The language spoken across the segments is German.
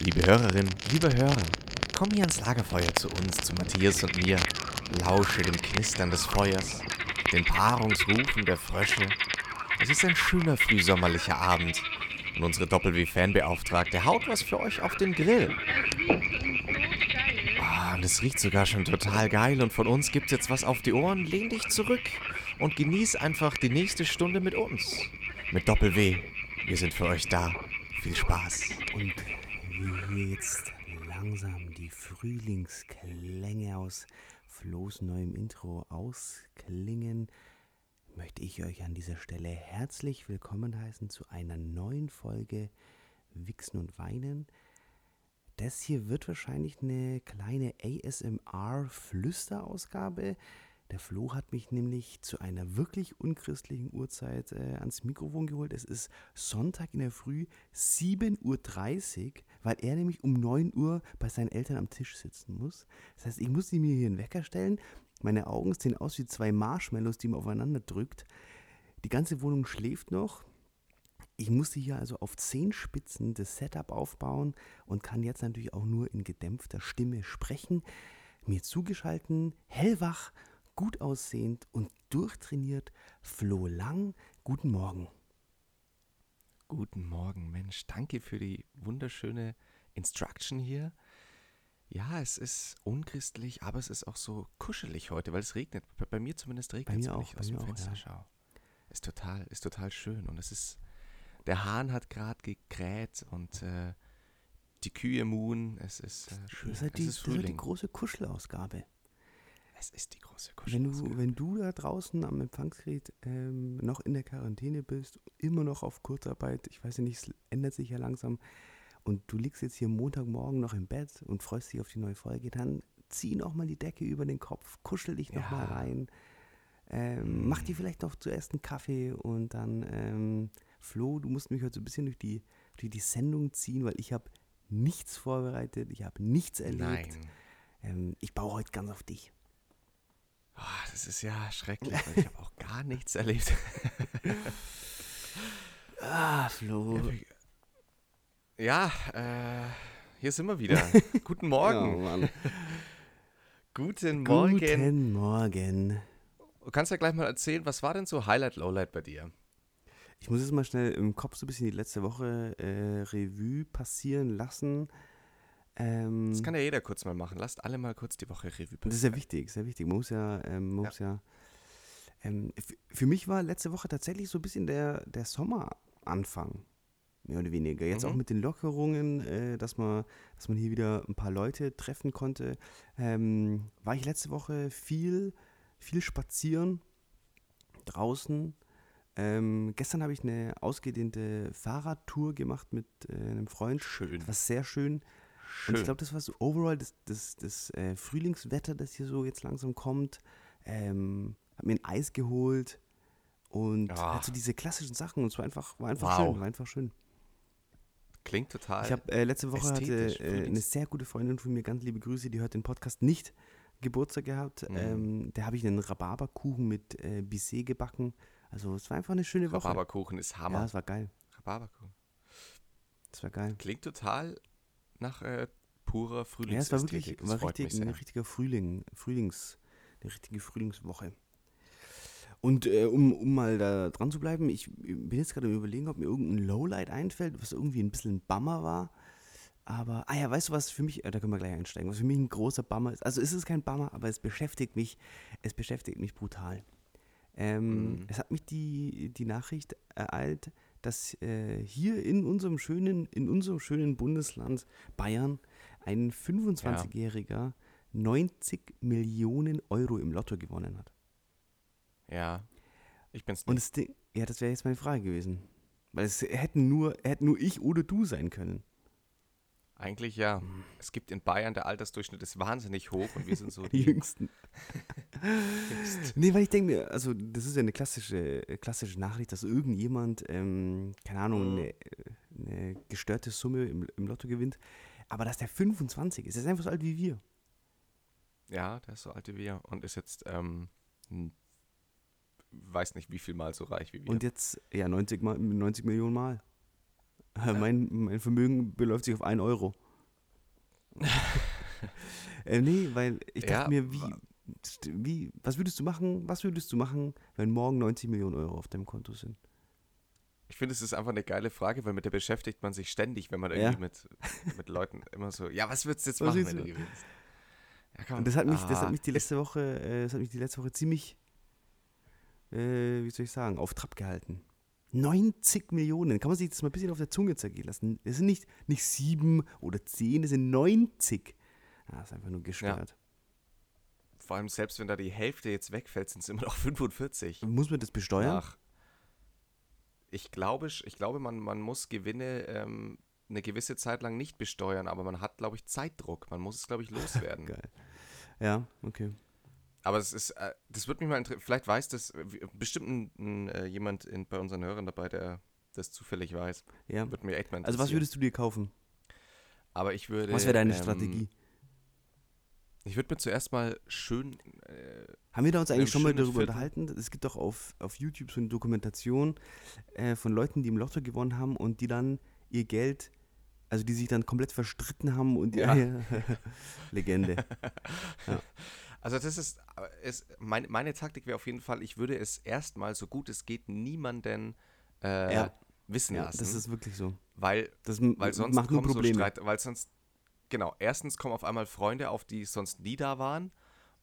Liebe Hörerinnen, liebe Hörer, komm hier ans Lagerfeuer zu uns, zu Matthias und mir. Lausche dem Knistern des Feuers, den Paarungsrufen der Frösche. Es ist ein schöner frühsommerlicher Abend und unsere Doppel-W-Fanbeauftragte haut was für euch auf den Grill. Ah, und es riecht sogar schon total geil und von uns gibt's jetzt was auf die Ohren. Lehn dich zurück und genieß einfach die nächste Stunde mit uns. Mit Doppel-W. Wir sind für euch da. Viel Spaß. Und wie jetzt langsam die Frühlingsklänge aus Flo's neuem Intro ausklingen, möchte ich euch an dieser Stelle herzlich willkommen heißen zu einer neuen Folge Wichsen und Weinen. Das hier wird wahrscheinlich eine kleine ASMR-Flüsterausgabe. Der Flo hat mich nämlich zu einer wirklich unchristlichen Uhrzeit äh, ans Mikrofon geholt. Es ist Sonntag in der Früh, 7.30 Uhr, weil er nämlich um 9 Uhr bei seinen Eltern am Tisch sitzen muss. Das heißt, ich muss mir hier einen Wecker stellen. Meine Augen sehen aus wie zwei Marshmallows, die man aufeinander drückt. Die ganze Wohnung schläft noch. Ich musste hier also auf zehn Spitzen das Setup aufbauen und kann jetzt natürlich auch nur in gedämpfter Stimme sprechen. Mir zugeschalten, hellwach gut aussehend und durchtrainiert Flo Lang. Guten Morgen. Guten Morgen, Mensch. Danke für die wunderschöne Instruction hier. Ja, es ist unchristlich, aber es ist auch so kuschelig heute, weil es regnet. Bei, bei mir zumindest regnet es, wenn ich aus dem Fenster ja. schaue. Ist total, ist total schön. Und es ist, der Hahn hat gerade gekräht und äh, die Kühe muhen. Es ist äh, schön. Das ist, die, es ist. Das ist die große Kuschelausgabe. Es ist die große Wenn du, wenn du da draußen am Empfangsgerät ähm, noch in der Quarantäne bist, immer noch auf Kurzarbeit, ich weiß ja nicht, es ändert sich ja langsam, und du liegst jetzt hier Montagmorgen noch im Bett und freust dich auf die neue Folge, dann zieh noch mal die Decke über den Kopf, kuschel dich noch ja. mal rein, ähm, mm. mach dir vielleicht noch zuerst einen Kaffee und dann, ähm, Flo, du musst mich heute so ein bisschen durch die, durch die Sendung ziehen, weil ich habe nichts vorbereitet, ich habe nichts erlebt. Ähm, ich baue heute ganz auf dich. Oh, das ist ja schrecklich, weil ich habe auch gar nichts erlebt. ah, Flo. Ja, äh, hier sind wir wieder. Guten Morgen. Ja, Guten Morgen. Guten Morgen. Du kannst ja gleich mal erzählen, was war denn so Highlight, Lowlight bei dir? Ich muss jetzt mal schnell im Kopf so ein bisschen die letzte Woche äh, Revue passieren lassen. Ähm, das kann ja jeder kurz mal machen. Lasst alle mal kurz die Woche Revue passieren. Das ist ja wichtig, sehr wichtig. Man muss ja, ähm, man ja. Muss ja ähm, für mich war letzte Woche tatsächlich so ein bisschen der, der Sommeranfang, mehr oder weniger. Jetzt mhm. auch mit den Lockerungen, äh, dass, man, dass man hier wieder ein paar Leute treffen konnte. Ähm, war ich letzte Woche viel, viel spazieren draußen. Ähm, gestern habe ich eine ausgedehnte Fahrradtour gemacht mit äh, einem Freund. Schön. Was sehr schön. Schön. Und ich glaube, das war so overall das, das, das äh, Frühlingswetter, das hier so jetzt langsam kommt. Ähm, hab mir ein Eis geholt und ja. so diese klassischen Sachen und es war einfach, war einfach wow. schön, war einfach schön. Klingt total. Ich habe äh, letzte Woche hatte äh, eine sehr gute Freundin von mir, ganz liebe Grüße, die hört den Podcast nicht, Geburtstag gehabt. Mhm. Ähm, da habe ich einen Rhabarberkuchen mit äh, Baiser gebacken. Also es war einfach eine schöne Woche. Rhabarberkuchen ist Hammer. Ja, es war geil. Rhabarberkuchen. Das war geil. Klingt total nach äh, purer Frühlings. Ja, es war wirklich war richtig, ein richtiger Frühling, Frühlings, eine richtige Frühlingswoche. Und äh, um, um mal da dran zu bleiben, ich bin jetzt gerade überlegen, ob mir irgendein Lowlight einfällt, was irgendwie ein bisschen ein Bummer war. Aber, ah ja, weißt du was für mich, äh, da können wir gleich einsteigen, was für mich ein großer Bummer ist. Also ist es kein Bummer, aber es beschäftigt mich, es beschäftigt mich brutal. Ähm, mhm. Es hat mich die, die Nachricht ereilt, dass äh, hier in unserem schönen, in unserem schönen Bundesland Bayern ein 25-Jähriger ja. 90 Millionen Euro im Lotto gewonnen hat. Ja, ich bin's nicht. Und das Ding, ja, das wäre jetzt meine Frage gewesen. Weil es hätten nur, hätten nur ich oder du sein können. Eigentlich ja. Es gibt in Bayern, der Altersdurchschnitt ist wahnsinnig hoch und wir sind so die Jüngsten. nee, weil ich denke mir, also das ist ja eine klassische, klassische Nachricht, dass irgendjemand, ähm, keine Ahnung, mhm. eine, eine, gestörte Summe im, im, Lotto gewinnt. Aber dass der 25 ist, der ist einfach so alt wie wir. Ja, der ist so alt wie wir und ist jetzt, ähm, weiß nicht wie viel Mal so reich wie wir. Und jetzt, ja, 90, mal, 90 Millionen Mal. Ja. Mein, mein Vermögen beläuft sich auf 1 Euro. äh, nee, weil ich dachte Ja, mir, wie, wie, was würdest du machen, was würdest du machen, wenn morgen 90 Millionen Euro auf deinem Konto sind? Ich finde, es ist einfach eine geile Frage, weil mit der beschäftigt man sich ständig, wenn man Ja. irgendwie mit, mit Leuten immer so, ja, was würdest du jetzt Was machen, wenn du gewinnst? Ja, komm. Und das hat mich, das Ah, hat mich die letzte Woche, äh, das hat mich die letzte Woche ziemlich, äh, wie soll ich sagen, auf Trab gehalten. 90 Millionen, kann man sich das mal ein bisschen auf der Zunge zergehen lassen. Das sind nicht, nicht sieben oder zehn, das sind 90. Ah, das ist einfach nur gestört. Vor allem selbst wenn da die Hälfte jetzt wegfällt, sind es immer noch 45. Muss man das besteuern? Nach. Ich glaube, ich glaube man, man muss Gewinne ähm, eine gewisse Zeit lang nicht besteuern, aber man hat, glaube ich, Zeitdruck. Man muss es, glaube ich, loswerden. Geil. Ja, okay. aber es ist, äh, das würde mich mal interessieren. Vielleicht weiß das äh, bestimmt ein, ein, äh, jemand in, bei unseren Hörern dabei, der das zufällig weiß. Ja. Würde mich echt mal Also was interessieren. würdest du dir kaufen? Aber ich würde. Was wäre deine ähm, Strategie? Ich würde mir zuerst mal schön. Äh, Haben wir da uns eigentlich schon mal darüber Viertel. unterhalten? Es gibt doch auf, auf YouTube so eine Dokumentation äh, von Leuten, die im Lotto gewonnen haben und die dann ihr Geld, also die sich dann komplett verstritten haben und Ja. ja. Legende. Also das ist, äh, ist mein, meine Taktik wäre auf jeden Fall, ich würde es erstmal so gut es geht niemanden äh, Ja. wissen Ja, lassen, das ist wirklich so. weil Das weil sonst macht nur kommen so Probleme. Streit, weil sonst genau erstens kommen auf einmal Freunde auf, die sonst nie da waren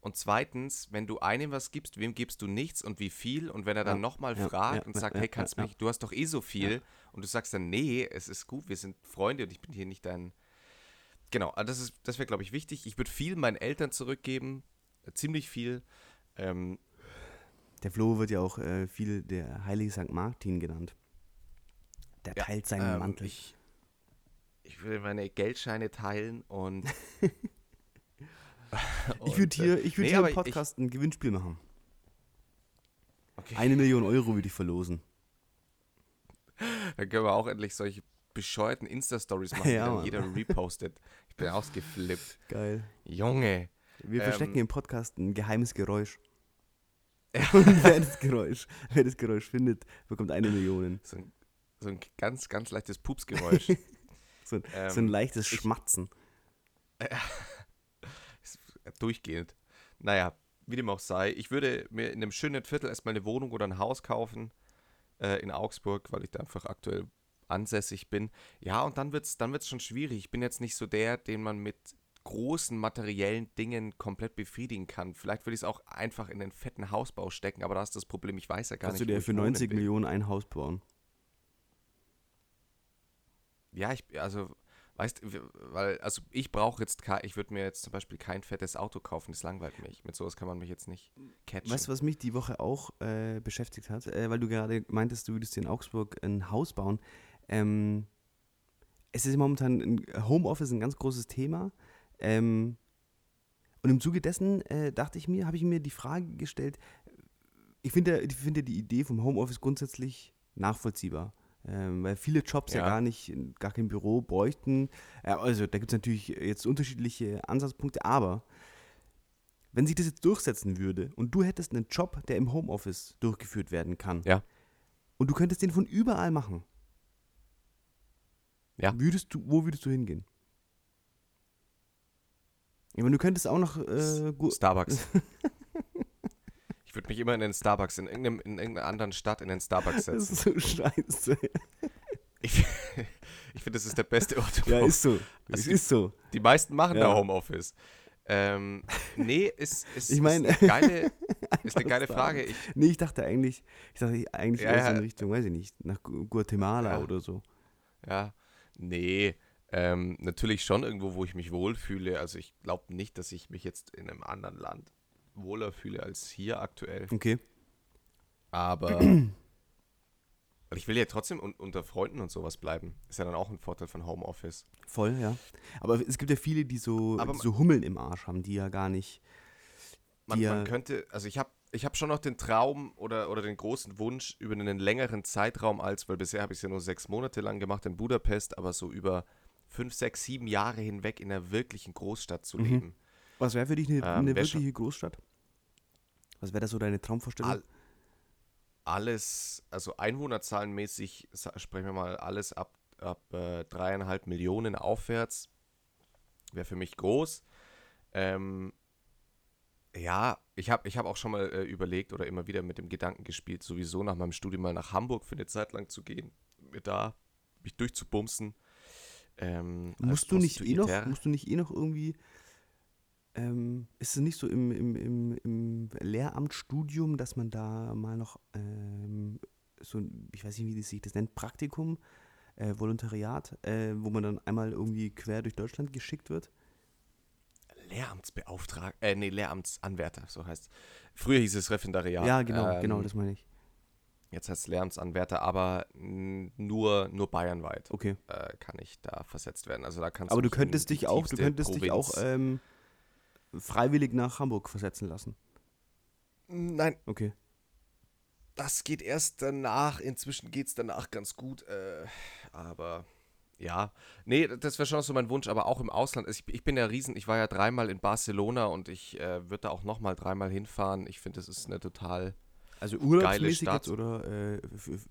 und zweitens, wenn du einem was gibst, wem gibst du nichts und wie viel und wenn er dann Ja, nochmal ja, fragt ja, und sagt, hey, kannst mich, du hast doch eh so viel und du sagst dann, nee, es ist gut, wir sind Freunde und ich bin hier nicht dein Genau, also das ist, das wäre, glaube ich, wichtig. Ich würde viel meinen Eltern zurückgeben, äh, ziemlich viel. Ähm, Der Flo wird ja auch äh, viel der heilige St. Martin genannt. Der teilt seinen ähm, Mantel. Ich, ich würde meine Geldscheine teilen und. Ich würde hier, ich würd Nee, hier im ich- Podcast ein Gewinnspiel machen. Okay, Eine Million Euro würde ich verlosen. dann können wir auch endlich solche bescheuerten Insta-Stories machen, Ja, die Mann. dann jeder repostet. Ich bin ausgeflippt. Geil. Junge. Wir Ähm, verstecken im Podcast ein geheimes Geräusch. Und wer das Geräusch, wer das Geräusch findet, bekommt eine Million. So ein, so ein ganz, ganz leichtes Pupsgeräusch. So, Ähm, so ein leichtes ich- Schmatzen. durchgehend. Naja, wie dem auch sei, ich würde mir in einem schönen Viertel erstmal eine Wohnung oder ein Haus kaufen äh, in Augsburg, weil ich da einfach aktuell ansässig bin. Ja, und dann wird es dann wird's schon schwierig. Ich bin jetzt nicht so der, den man mit großen materiellen Dingen komplett befriedigen kann. Vielleicht würde ich es auch einfach in den fetten Hausbau stecken, aber da ist das Problem, ich weiß ja gar Kannst du nicht, wo dir ich für wohnen 90 will. Millionen ein Haus bauen? Ja, ich, also, weißt weil, also ich brauche jetzt, ich würde mir jetzt zum Beispiel kein fettes Auto kaufen, das langweilt mich. Mit sowas kann man mich jetzt nicht catchen. Weißt du, was mich die Woche auch äh, beschäftigt hat? Äh, weil du gerade meintest, du würdest dir in Augsburg ein Haus bauen. Ähm, es ist momentan ein Homeoffice ein ganz großes Thema. Ähm, und im Zuge dessen äh, dachte ich mir, habe ich mir die Frage gestellt, ich finde ich finde die Idee vom Homeoffice grundsätzlich nachvollziehbar. Ähm, weil viele Jobs ja. Ja. gar nicht, gar kein Büro bräuchten. Äh, also da gibt es natürlich jetzt unterschiedliche Ansatzpunkte, aber wenn sich das jetzt durchsetzen würde und du hättest einen Job, der im Homeoffice durchgeführt werden kann, Ja. und du könntest den von überall machen, Ja. würdest du, wo würdest du hingehen? Ich meine, du könntest auch noch äh, Starbucks. ich würde mich immer in den Starbucks, in, irgendeinem, in irgendeiner anderen Stadt in den Starbucks Das setzen. ist so scheiße. Ich, ich finde, das ist der beste Ort. Ja, ist so. Also es die- ist so. Die meisten machen Ja. da Homeoffice. Ähm, nee, ist, ist, Ich meine- ist, eine geile, ist eine geile. Frage. Ich, Nee, ich dachte eigentlich, ich dachte eigentlich Ja, ja. in Richtung, weiß ich nicht, nach Gu- Guatemala Ja. oder so. ja, nee, ähm, natürlich schon irgendwo, wo ich mich wohlfühle. Also ich glaube nicht, dass ich mich jetzt in einem anderen Land wohler fühle als hier aktuell. Okay. Aber ich will ja trotzdem un unter Freunden und sowas bleiben. Ist ja dann auch ein Vorteil von Homeoffice. Voll, ja. Aber es gibt ja viele, die so, Aber die so Hummeln im Arsch haben, die ja gar nicht. Man, man könnte, also ich habe ich hab schon noch den Traum oder, oder den großen Wunsch über einen längeren Zeitraum als, weil bisher habe ich es ja nur sechs Monate lang gemacht in Budapest, aber so über fünf, sechs, sieben Jahre hinweg in einer wirklichen Großstadt zu Mhm. Was wäre für dich eine, Ähm, eine wirkliche Großstadt? Was wäre da so deine Traumvorstellung? All, alles, also einwohnerzahlenmäßig, sprechen wir mal alles ab, ab äh, dreieinhalb Millionen aufwärts, wäre für mich groß. Ähm, ja, ich habe ich hab auch schon mal äh, überlegt oder immer wieder mit dem Gedanken gespielt, sowieso nach meinem Studium mal nach Hamburg für eine Zeit lang zu gehen, mir da mich durchzubumsen. Ähm, musst, du nicht eh noch, musst du nicht eh noch irgendwie, ähm, ist es nicht so im, im, im, im Lehramtsstudium, dass man da mal noch ähm, so, ich weiß nicht, wie das sich das nennt, Praktikum, äh, Volontariat, äh, wo man dann einmal irgendwie quer durch Deutschland geschickt wird? Lehramtsbeauftragter, äh, nee, Lehramtsanwärter, so heißt Früher hieß es Referendariat. Ja, genau, ähm, genau, das meine ich. Jetzt heißt es Lehramtsanwärter, aber nur, nur bayernweit okay. äh, kann ich da versetzt werden. Also da kannst aber du könntest dich auch, du könntest Provinz dich auch ähm, freiwillig nach Hamburg versetzen lassen. Nein. Okay. Das geht erst danach. Inzwischen geht es danach ganz gut. Äh, aber ja, nee, das wäre schon so mein Wunsch, aber auch im Ausland. Ich, ich, bin ja riesen, ich war ja dreimal in Barcelona und ich äh, würde da auch nochmal dreimal hinfahren. Ich finde, das ist eine total also urlaubsmäßig jetzt oder? Äh,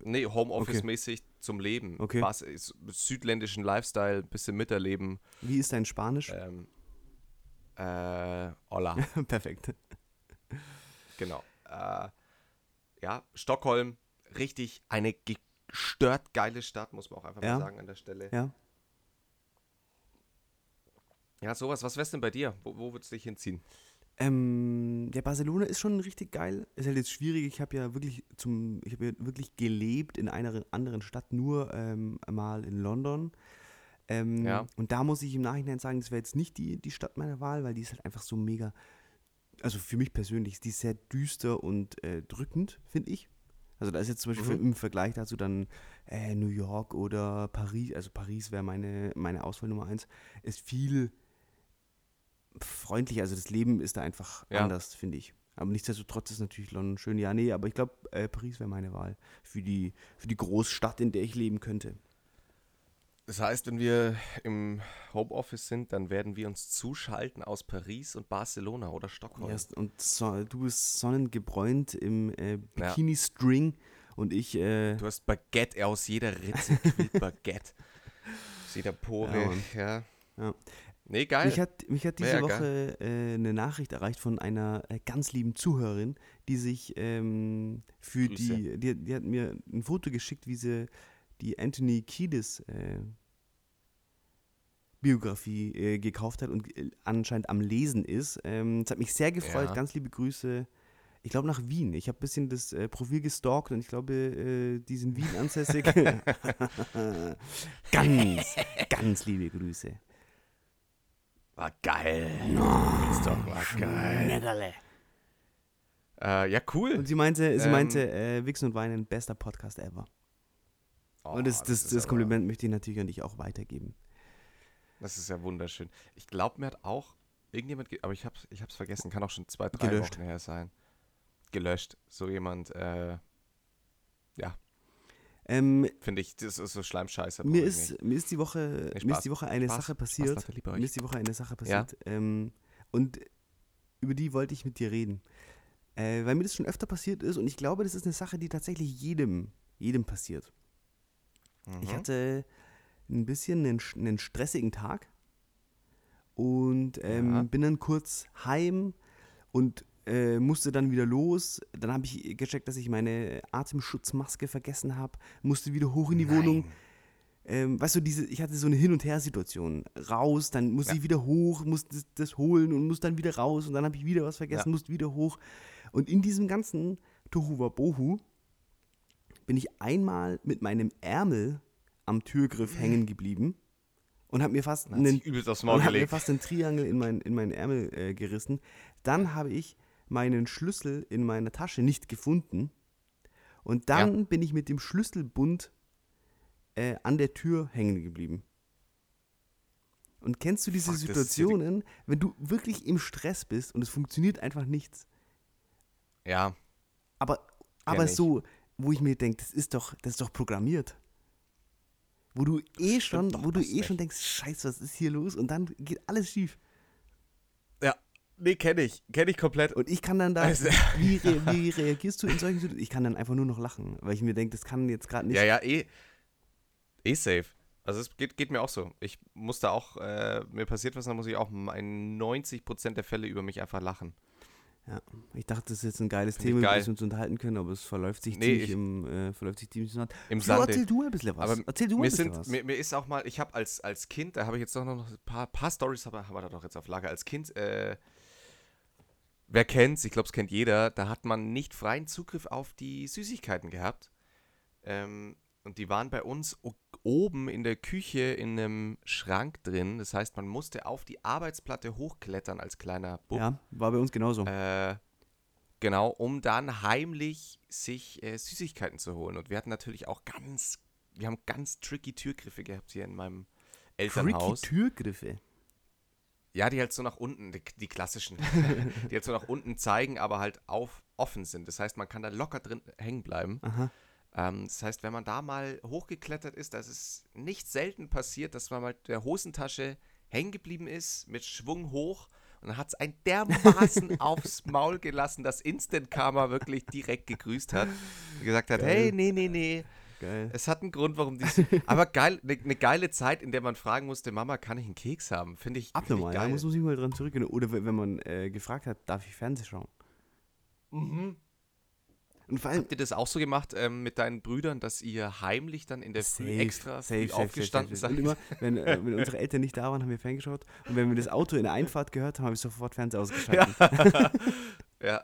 nee, Homeoffice-mäßig okay. zum Leben. Okay. Was, südländischen Lifestyle, bisschen miterleben. Wie ist dein Spanisch? Ähm, äh, hola. Perfekt. Genau. Äh, ja, Stockholm, richtig eine gestört geile Stadt, muss man auch einfach ja. mal sagen an der Stelle. Ja. Ja, sowas. Was wär's denn bei dir? Wo, wo würdest du dich hinziehen? Ähm, ja, Barcelona ist schon richtig geil. Ist halt jetzt schwierig. Ich habe ja wirklich zum, ich habe ja wirklich gelebt in einer anderen Stadt, nur ähm, mal in London. Ähm, ja. Und da muss ich im Nachhinein sagen, das wäre jetzt nicht die, die Stadt meiner Wahl, weil die ist halt einfach so mega. Also für mich persönlich ist die sehr düster und äh, drückend, finde ich. Also da ist jetzt zum Beispiel mhm. im Vergleich dazu dann äh, New York oder Paris, also Paris wäre meine, meine Auswahl Nummer eins, ist viel freundlicher. Also das Leben ist da einfach ja. anders, finde ich. Aber nichtsdestotrotz ist natürlich London schön. Ja, nee, aber ich glaube, äh, Paris wäre meine Wahl für die, für die Großstadt, in der ich leben könnte. Das heißt, wenn wir im Homeoffice sind, dann werden wir uns zuschalten aus Paris und Barcelona oder Stockholm. Ja, und so, du bist sonnengebräunt im äh, Bikini-String und ich. Äh, du hast Baguette aus jeder Ritze, Baguette. aus jeder Pore, ja. ja. Nee, geil. Mich hat, mich hat diese ja, Woche äh, eine Nachricht erreicht von einer äh, ganz lieben Zuhörerin, die sich ähm, für die, die, die, hat mir ein Foto geschickt, wie sie die Anthony Kiedis äh, Biografie äh, gekauft hat und äh, anscheinend am Lesen ist. Ähm, es hat mich sehr gefreut. Ja. Ganz liebe Grüße. Ich glaube nach Wien. Ich habe ein bisschen das äh, Profil gestalkt und ich glaube, die sind Wien ansässig. ganz, ganz liebe Grüße. War geil. No, ist doch war geil. Äh, ja, cool. Und sie meinte, sie ähm, meinte, äh, Wichsen und Weinen, bester Podcast ever. Oh, und das, das, das, das Kompliment möchte ich natürlich an dich auch weitergeben. Das ist ja wunderschön. Ich glaube, mir hat auch irgendjemand, aber ich habe es ich hab's vergessen, kann auch schon zwei, drei Gelöscht. Wochen her sein. Gelöscht. So jemand, äh, ja, ähm, Finde ich, das ist so Schleimscheiße. Mir ist, mir ist die Woche, nee, mir ist die Woche eine Spaß, Sache passiert. Spaß, mir ist die Woche eine Sache passiert. Ja? Ähm, und über die wollte ich mit dir reden. Äh, weil mir das schon öfter passiert ist und ich glaube, das ist eine Sache, die tatsächlich jedem, jedem passiert. Mhm. Ich hatte ein bisschen einen, einen stressigen Tag und ähm, ja. bin dann kurz heim und äh, musste dann wieder los. Dann habe ich gecheckt, dass ich meine Atemschutzmaske vergessen habe. Musste wieder hoch in die Nein. Wohnung. Ähm, weißt du, diese, ich hatte so eine Hin- und Her-Situation. Raus, dann musste ja. ich wieder hoch, musste das, das, holen und musste dann wieder raus und dann habe ich wieder was vergessen, ja. musste wieder hoch. Und in diesem ganzen Tohu Bohu bin ich einmal mit meinem Ärmel am Türgriff hängen geblieben und habe mir fast einen, mir fast einen Triangel in, mein, in meinen Ärmel äh, gerissen. Dann habe ich meinen Schlüssel in meiner Tasche nicht gefunden. Und dann ja. bin ich mit dem Schlüsselbund äh, an der Tür hängen geblieben. Und kennst du diese Fuck, Situationen, wenn du wirklich im Stress bist und es funktioniert einfach nichts? Ja. Aber, aber so, wo ich mir denke, das ist doch, das ist doch programmiert. Wo du eh schon, wo du eh schon denkst, scheiße, was ist hier los? Und dann geht alles schief. Nee, kenne ich. Kenne ich komplett. Und ich kann dann da, also, wie, re wie, reagierst du in solchen Situationen? Ich kann dann einfach nur noch lachen, weil ich mir denke, das kann jetzt gerade nicht. Ja, ja, eh. Eh safe. Also es geht, geht mir auch so. Ich muss da auch, äh, mir passiert was, dann muss ich auch in 90% der Fälle über mich einfach lachen. Ja, ich dachte, das ist jetzt ein geiles Find Thema, geil. wir uns unterhalten können, aber es verläuft sich Nee, ziemlich ich- im, äh, verläuft sich ziemlich im Sand. Im Flo, Sande. erzähl du ein bisschen was. Aber erzähl du ein Mir, bisschen sind, was. mir, mir ist auch mal, ich habe als, als Kind, da habe ich jetzt doch noch ein paar, paar Stories, aber haben wir da doch jetzt auf Lager. Als Kind, äh, wer kennt's, ich glaube, es kennt jeder, da hat man nicht freien Zugriff auf die Süßigkeiten gehabt. Ähm, und die waren bei uns oben in der Küche in einem Schrank drin. Das heißt, man musste auf die Arbeitsplatte hochklettern als kleiner Bub. ja, war bei uns genauso. Äh, genau, um dann heimlich sich äh, Süßigkeiten zu holen. Und wir hatten natürlich auch ganz, wir haben ganz tricky Türgriffe gehabt hier in meinem Tricky Elternhaus. Türgriffe. Ja, die halt so nach unten, die, die klassischen, die halt so nach unten zeigen, aber halt auf, offen sind. Das heißt, man kann da locker drin hängen bleiben. Aha. Ähm, das heißt, wenn man da mal hochgeklettert ist, das ist nicht selten passiert, dass man mal der Hosentasche hängen geblieben ist, mit Schwung hoch und dann hat es ein dermaßen aufs Maul gelassen, dass Instant Karma wirklich direkt gegrüßt hat und gesagt hat, Geil. hey, nee, nee, nee, Geil. es hat einen Grund, warum die... Aber geil, eine ne geile Zeit, in der man fragen musste, Mama, kann ich einen Keks haben? Finde ich, find Abnormal, ich da muss man sich mal dran zurückgehen. Oder wenn man äh, gefragt hat, darf ich Fernsehen schauen? Mhm. Und vor allem, Habt ihr das auch so gemacht ähm, mit deinen Brüdern, dass ihr heimlich dann in der Früh extra aufgestanden safe. seid? Und immer, wenn, äh, wenn unsere Eltern nicht da waren, haben wir ferngeschaut. Und wenn wir das Auto in der Einfahrt gehört haben, habe ich sofort Fernseher ausgeschaltet. Ja.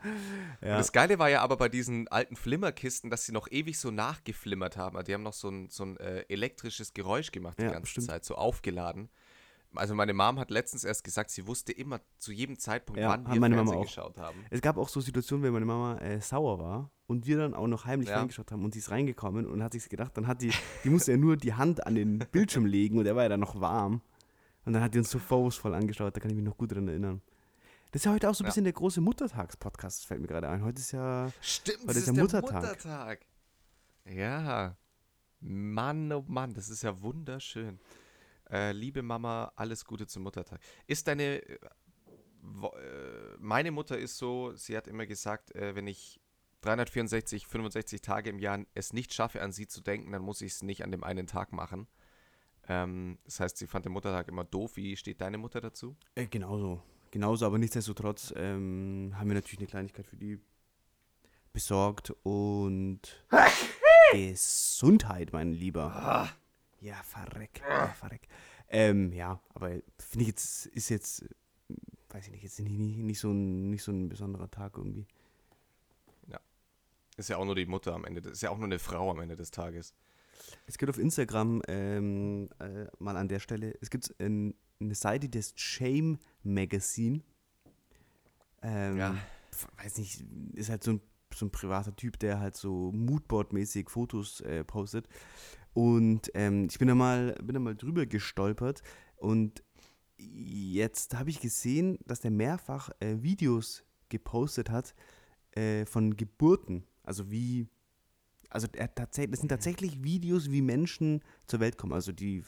Ja. Und das Geile war ja aber bei diesen alten Flimmerkisten, dass sie noch ewig so nachgeflimmert haben. Also Die haben noch so ein, so ein äh, elektrisches Geräusch gemacht die Ja, ganze stimmt. Zeit, so aufgeladen. Also meine Mom hat letztens erst gesagt, sie wusste immer zu jedem Zeitpunkt, Ja, wann wir meine Fernsehen Mama auch. geschaut haben. Es gab auch so Situationen, wenn meine Mama äh, sauer war und wir dann auch noch heimlich Ja. reingeschaut haben und sie ist reingekommen und hat sich gedacht, dann hat die, die musste ja nur die Hand an den Bildschirm legen und er war ja dann noch warm. Und dann hat die uns so vorwurfsvoll angeschaut, da kann ich mich noch gut dran erinnern. Das ist ja heute auch so ein Ja. bisschen der große Muttertags-Podcast, fällt mir gerade ein. Heute ist ja, Stimmt, Heute ist ist der der Muttertag. Muttertag. Ja. Mann, oh Mann, das ist ja wunderschön. Äh, liebe Mama, alles Gute zum Muttertag. Ist deine. äh, äh, Meine Mutter ist so, sie hat immer gesagt, äh, wenn ich 364, 65 Tage im Jahr es nicht schaffe, an sie zu denken, dann muss ich es nicht an dem einen Tag machen. Ähm, das heißt, sie fand den Muttertag immer doof. Wie steht deine Mutter dazu? äh, genauso. Genauso, aber nichtsdestotrotz ähm, haben wir natürlich eine Kleinigkeit für die besorgt und Gesundheit, mein Lieber. Ja, verreck, ja, verreck. Ähm, ja, aber finde ich jetzt, ist jetzt, weiß ich nicht, jetzt nicht, nicht, nicht, so ein, nicht so ein besonderer Tag irgendwie. Ist ja auch nur die Mutter am Ende. Das ist ja auch nur eine Frau am Ende des Tages. Es gibt auf Instagram ähm, äh, mal an der Stelle, es gibt ein, eine Seite, die heißt Shame Magazine. Ähm, Ja. Weiß nicht, ist halt so ein, so ein privater Typ, der halt so Moodboard-mäßig Fotos äh, postet. Und ähm, ich bin da, mal, bin da mal drüber gestolpert und jetzt habe ich gesehen, dass der mehrfach äh, Videos gepostet hat äh, von Geburten. Also wie also er tatsächlich, das sind tatsächlich Videos, wie Menschen zur Welt kommen. Also die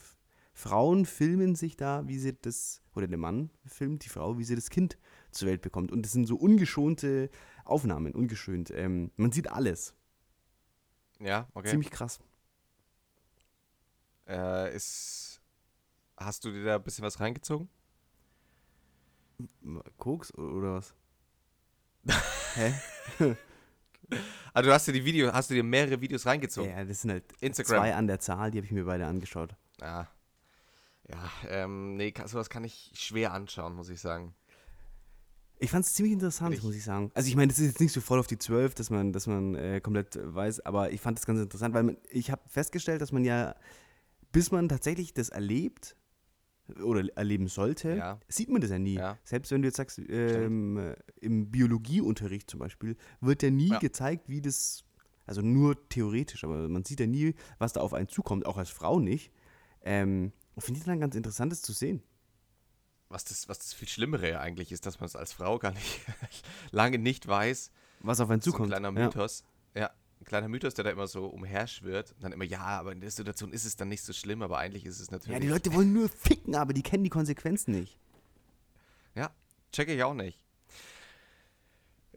Frauen filmen sich da, wie sie das, oder der Mann filmt die Frau, wie sie das Kind zur Welt bekommt. Und das sind so ungeschonte Aufnahmen, ungeschönt. Ähm, man sieht alles. Ja, okay. Ziemlich krass. Äh, ist. Hast du dir da ein bisschen was reingezogen? Koks oder was? Hä? Also du hast dir die Video, hast du dir mehrere Videos reingezogen? Ja, das sind halt Instagram. zwei an der Zahl, die habe ich mir beide angeschaut. Ja. Ja, ähm, nee, sowas kann ich schwer anschauen, muss ich sagen. Ich fand es ziemlich interessant, Ich- muss ich sagen. Also ich meine, das ist jetzt nicht so voll auf die 12, dass man, dass man äh, komplett weiß, aber ich fand das ganz interessant, weil man, ich habe festgestellt, dass man ja, bis man tatsächlich das erlebt oder erleben sollte, Ja. sieht man das ja nie. Ja. Selbst wenn du jetzt sagst, ähm, äh, im Biologieunterricht zum Beispiel, wird ja nie Ja. gezeigt, wie das, also nur theoretisch, aber man sieht ja nie, was da auf einen zukommt, auch als Frau nicht. Ähm, und finde ich dann ganz interessant, das zu sehen. Was das, was das viel Schlimmere ja eigentlich ist, dass man es als Frau gar nicht lange nicht weiß. Was auf einen So ein zukommt. kleiner ja. Mythos. Ja. Ein kleiner Mythos, der da immer so umherschwirrt. Und dann immer, ja, aber in der Situation ist es dann nicht so schlimm, aber eigentlich ist es natürlich. Ja, die Leute wollen nur ficken, aber die kennen die Konsequenzen nicht. Ja, checke ich auch nicht.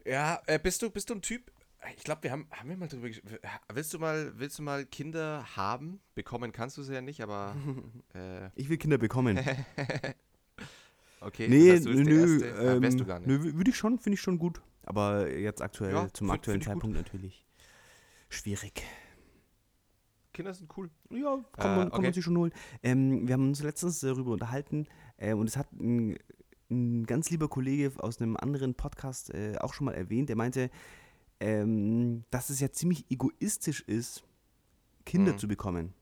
Ja, äh, bist du, bist du ein Typ, ich glaube, wir haben, haben wir mal drüber gesprochen. Willst du mal, willst du mal Kinder haben? Bekommen kannst du sie ja nicht, aber. Äh. Ich will Kinder bekommen. okay, nee, das heißt, du bist nö, der Erste. Ähm, wärst du gar nicht. nö, würde ich schon, finde ich schon gut. Aber jetzt aktuell, Ja, zum find- aktuellen find ich gut. Zeitpunkt natürlich schwierig. Kinder sind cool. Ja, kann, Äh, man, kann okay. man sich schon holen. Ähm, wir haben uns letztens darüber unterhalten äh, und es hat ein, ein ganz lieber Kollege aus einem anderen Podcast äh, auch schon mal erwähnt, der meinte, ähm, dass es ja ziemlich egoistisch ist, Kinder Mhm. zu bekommen.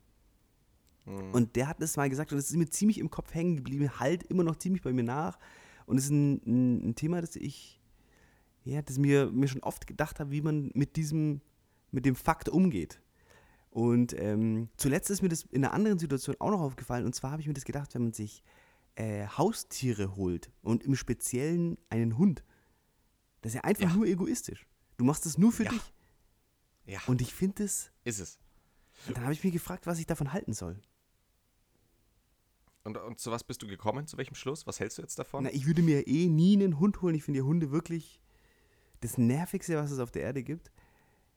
Hm. Und der hat das mal gesagt und das ist mir ziemlich im Kopf hängen geblieben, halt immer noch ziemlich bei mir nach. Und es ist ein, ein, ein Thema, das ich, ja, das mir, mir schon oft gedacht habe, wie man mit diesem, mit dem Fakt umgeht. Und ähm, zuletzt ist mir das in einer anderen Situation auch noch aufgefallen. Und zwar habe ich mir das gedacht, wenn man sich äh, Haustiere holt und im Speziellen einen Hund, das ist ja einfach Ja. nur egoistisch. Du machst es nur für Ja. dich. ja, Und ich finde es, ist es. und dann habe ich mich gefragt, was ich davon halten soll. Und, und zu was bist du gekommen? Zu welchem Schluss? Was hältst du jetzt davon? Na, ich würde mir eh nie einen Hund holen. Ich finde ja Hunde wirklich das Nervigste, was es auf der Erde gibt.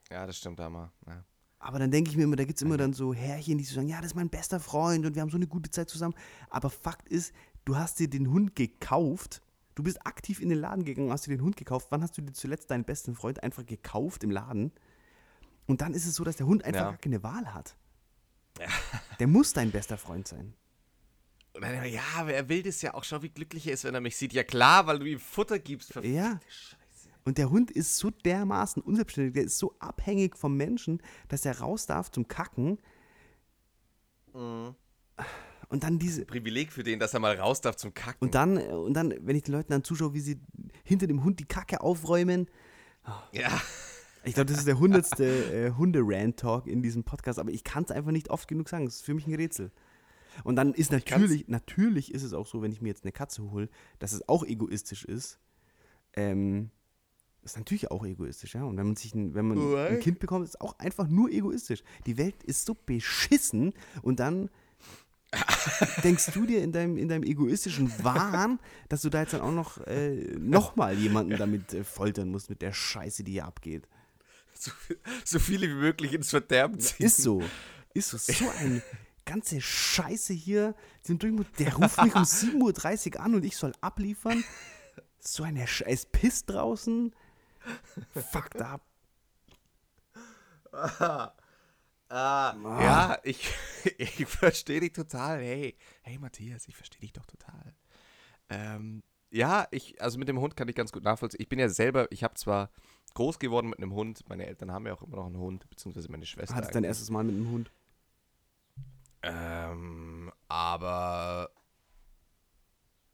Ja, das stimmt, Hammer. Ja. Aber dann denke ich mir immer, da gibt es immer Mhm. dann so Herrchen, die so sagen, ja, das ist mein bester Freund und wir haben so eine gute Zeit zusammen. Aber Fakt ist, du hast dir den Hund gekauft. Du bist aktiv in den Laden gegangen hast dir den Hund gekauft. Wann hast du dir zuletzt deinen besten Freund einfach gekauft im Laden? Und dann ist es so, dass der Hund einfach Ja. gar keine Wahl hat. Der muss dein bester Freund sein. Ja, aber er will das ja auch. Schau, wie glücklich er ist, wenn er mich sieht. Ja, klar, weil du ihm Futter gibst. Verfickte Ja. Scheiße. Und der Hund ist so dermaßen unselbstständig, der ist so abhängig vom Menschen, dass er raus darf zum Kacken. Mhm. Und dann diese. Privileg für den, dass er mal raus darf zum Kacken. Und dann, und dann, wenn ich den Leuten dann zuschaue, wie sie hinter dem Hund die Kacke aufräumen. ja. Ich glaube, das ist der hundertste äh, Hunde-Rant-Talk in diesem Podcast, aber ich kann es einfach nicht oft genug sagen. Das ist für mich ein Rätsel. Und dann ist natürlich, natürlich ist es auch so, wenn ich mir jetzt eine Katze hole, dass es auch egoistisch ist. Ähm, ist natürlich auch egoistisch, ja. Und wenn man sich ein, wenn man ein. Kind bekommt, ist es auch einfach nur egoistisch. Die Welt ist so beschissen und dann denkst du dir in deinem, in deinem egoistischen Wahn, dass du da jetzt dann auch noch, äh, noch mal jemanden damit äh, foltern musst mit der Scheiße, die hier abgeht. So, so viele wie möglich ins Verderben ziehen. Ist so. Ist so. So eine ganze Scheiße hier. Der ruft mich um 7.30 Uhr an und ich soll abliefern. So eine Scheiß Piss draußen. Fucked up. Ah, Ja, ich, ich verstehe dich total. Hey, hey Matthias, ich verstehe dich doch total. Ähm, ja, ich, also mit dem Hund kann ich ganz gut nachvollziehen. Ich bin ja selber, ich habe zwar groß geworden mit einem Hund, meine Eltern haben ja auch immer noch einen Hund, beziehungsweise meine Schwester. Hattest dein erstes Mal mit einem Hund? Ähm, aber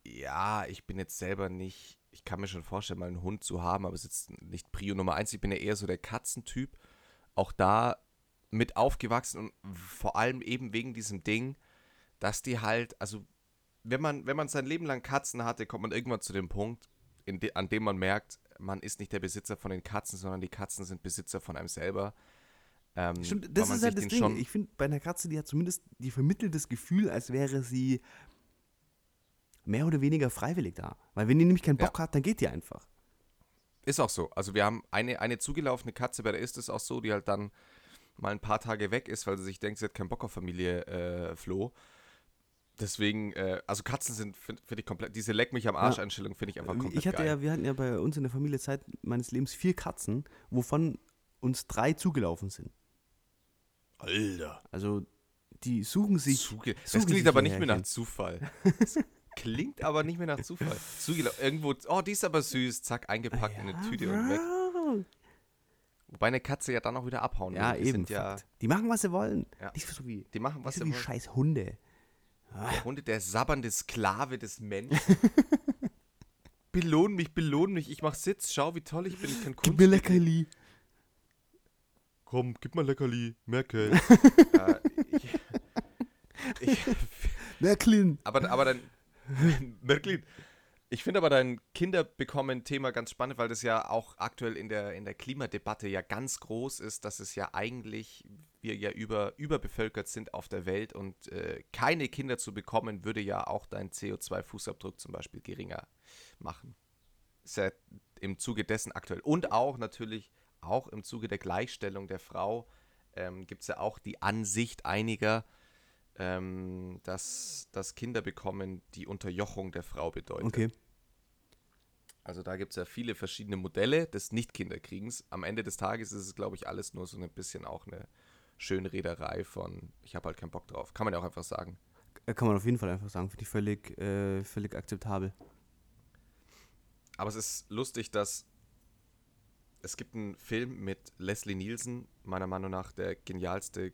ja, ich bin jetzt selber nicht, ich kann mir schon vorstellen, mal einen Hund zu haben, aber es ist jetzt nicht Prio Nummer eins. Ich bin ja eher so der Katzentyp. Auch da mit aufgewachsen und vor allem eben wegen diesem Ding, dass die halt, also wenn man, wenn man sein Leben lang Katzen hatte, kommt man irgendwann zu dem Punkt, de, an dem man merkt, man ist nicht der Besitzer von den Katzen, sondern die Katzen sind Besitzer von einem selber. Ähm, Stimmt, das ist halt das Ding. Ich finde, bei einer Katze, die hat zumindest, die vermittelt das Gefühl, als wäre sie mehr oder weniger freiwillig da. Weil wenn die nämlich keinen Ja. Bock hat, dann geht die einfach. Ist auch so. Also wir haben eine, eine zugelaufene Katze, bei der ist es auch so, die halt dann mal ein paar Tage weg ist, weil sie sich denkt, sie hat keinen Bock auf Familie äh, Flo. Deswegen, äh, also Katzen sind, finde find ich komplett, diese Leck mich am Arsch Ja. Einstellung finde ich einfach komplett Ich hatte geil. ja, wir hatten ja bei uns in der Familie Zeit meines Lebens vier Katzen, wovon uns drei zugelaufen sind. Alter. Also die suchen sich. Zuge das suchen klingt sich aber nicht mehr nach. Zufall. Klingt aber nicht mehr nach Zufall. Irgendwo, oh, die ist aber süß, zack, eingepackt in eine Tüte und weg. Bro. Wobei eine Katze ja dann auch wieder abhauen Ja, will. Die eben. Ja. Die machen, was sie wollen. Ja. Nicht so wie, die machen, was so sie wie wollen. scheiß Hunde. Der Hunde, der sabbernde Sklave des Menschen. belohn mich, belohn mich. Ich mach Sitz, schau, wie toll ich bin. Ich kann Gib mir Leckerli. Komm, gib mal Leckerli. Merkel. äh, ich, ich, Merklin. aber, aber dann, Merklin. Ich finde aber dein Kinderbekommen-Thema ganz spannend, weil das ja auch aktuell in der, in der Klimadebatte ja ganz groß ist, dass es ja eigentlich, wir ja über, überbevölkert sind auf der Welt und äh, keine Kinder zu bekommen, würde ja auch deinen CO2-Fußabdruck zum Beispiel geringer machen. Ist ja im Zuge dessen aktuell. Und auch natürlich auch im Zuge der Gleichstellung der Frau ähm, gibt es ja auch die Ansicht einiger, ähm, dass, dass Kinder bekommen die Unterjochung der Frau bedeutet. Okay. Also da gibt es ja viele verschiedene Modelle des Nicht-Kinderkriegens. Am Ende des Tages ist es, glaube ich, alles nur so ein bisschen auch eine Schönrederei von, ich habe halt keinen Bock drauf. Kann man ja auch einfach sagen. Äh, Kann man auf jeden Fall einfach sagen. Finde ich völlig, äh, völlig akzeptabel. Aber es ist lustig, dass es gibt einen Film mit Leslie Nielsen, meiner Meinung nach der genialste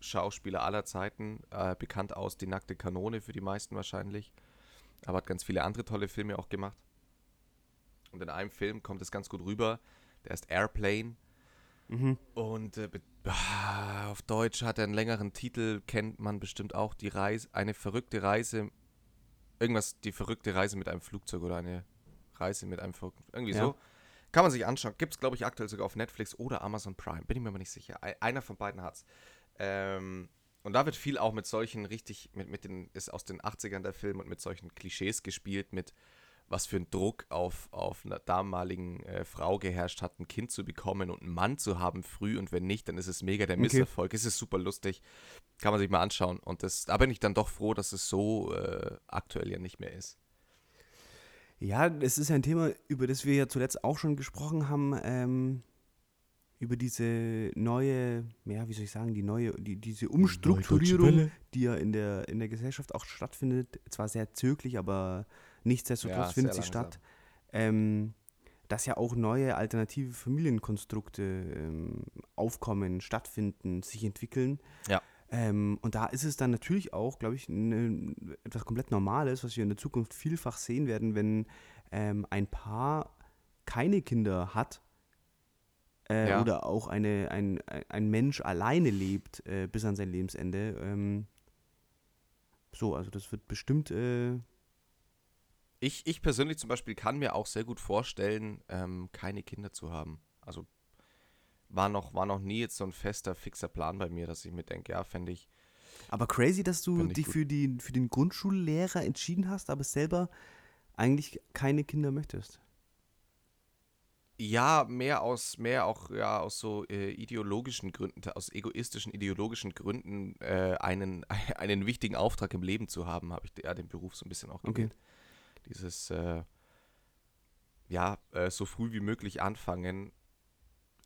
Comedy-Schauspieler aller Zeiten, äh, bekannt aus Die nackte Kanone für die meisten wahrscheinlich, aber hat ganz viele andere tolle Filme auch gemacht. Und in einem Film kommt es ganz gut rüber, der ist Airplane Mhm. und äh, ah, auf Deutsch hat er einen längeren Titel, kennt man bestimmt auch, die Reise, eine verrückte Reise, irgendwas, die verrückte Reise mit einem Flugzeug oder eine Reise mit einem verrückten, irgendwie Ja. so. Kann man sich anschauen. Gibt es, glaube ich, aktuell sogar auf Netflix oder Amazon Prime. Bin ich mir aber nicht sicher. Ei- Einer von beiden hat's. Ähm, und da wird viel auch mit solchen richtig, mit, mit den, ist aus den 80ern der Film und mit solchen Klischees gespielt, mit was für ein Druck auf, auf einer damaligen äh, Frau geherrscht hat, ein Kind zu bekommen und einen Mann zu haben früh und wenn nicht, dann ist es mega der Okay. Misserfolg. Es ist super lustig. Kann man sich mal anschauen. Und das, da bin ich dann doch froh, dass es so äh, aktuell ja nicht mehr ist. Ja, es ist ein Thema, über das wir ja zuletzt auch schon gesprochen haben, ähm, über diese neue, ja, wie soll ich sagen, die neue, die, diese Umstrukturierung, die ja in der, in der Gesellschaft auch stattfindet. Zwar sehr zöglich, aber nichtsdestotrotz Ja, findet sie langsam. statt. Ähm, dass ja auch neue alternative Familienkonstrukte ähm, aufkommen, stattfinden, sich entwickeln. Ja. Ähm, und da ist es dann natürlich auch, glaube ich, ne, etwas komplett Normales, was wir in der Zukunft vielfach sehen werden, wenn ähm, ein Paar keine Kinder hat äh, Ja. oder auch eine, ein, ein Mensch alleine lebt äh, bis an sein Lebensende. Ähm, so, also das wird bestimmt äh, Ich, ich persönlich zum Beispiel kann mir auch sehr gut vorstellen, ähm, keine Kinder zu haben. Also war noch, war noch nie jetzt so ein fester, fixer Plan bei mir, dass ich mir denke, ja, fände ich. Aber crazy, dass du dich gut. für, die, für den Grundschullehrer entschieden hast, aber selber eigentlich keine Kinder möchtest. Ja, mehr aus, mehr auch ja, aus so äh, ideologischen Gründen, aus egoistischen ideologischen Gründen äh, einen, einen wichtigen Auftrag im Leben zu haben, habe ich ja den Beruf so ein bisschen auch Okay. gewählt. Dieses, äh, ja, äh, so früh wie möglich anfangen,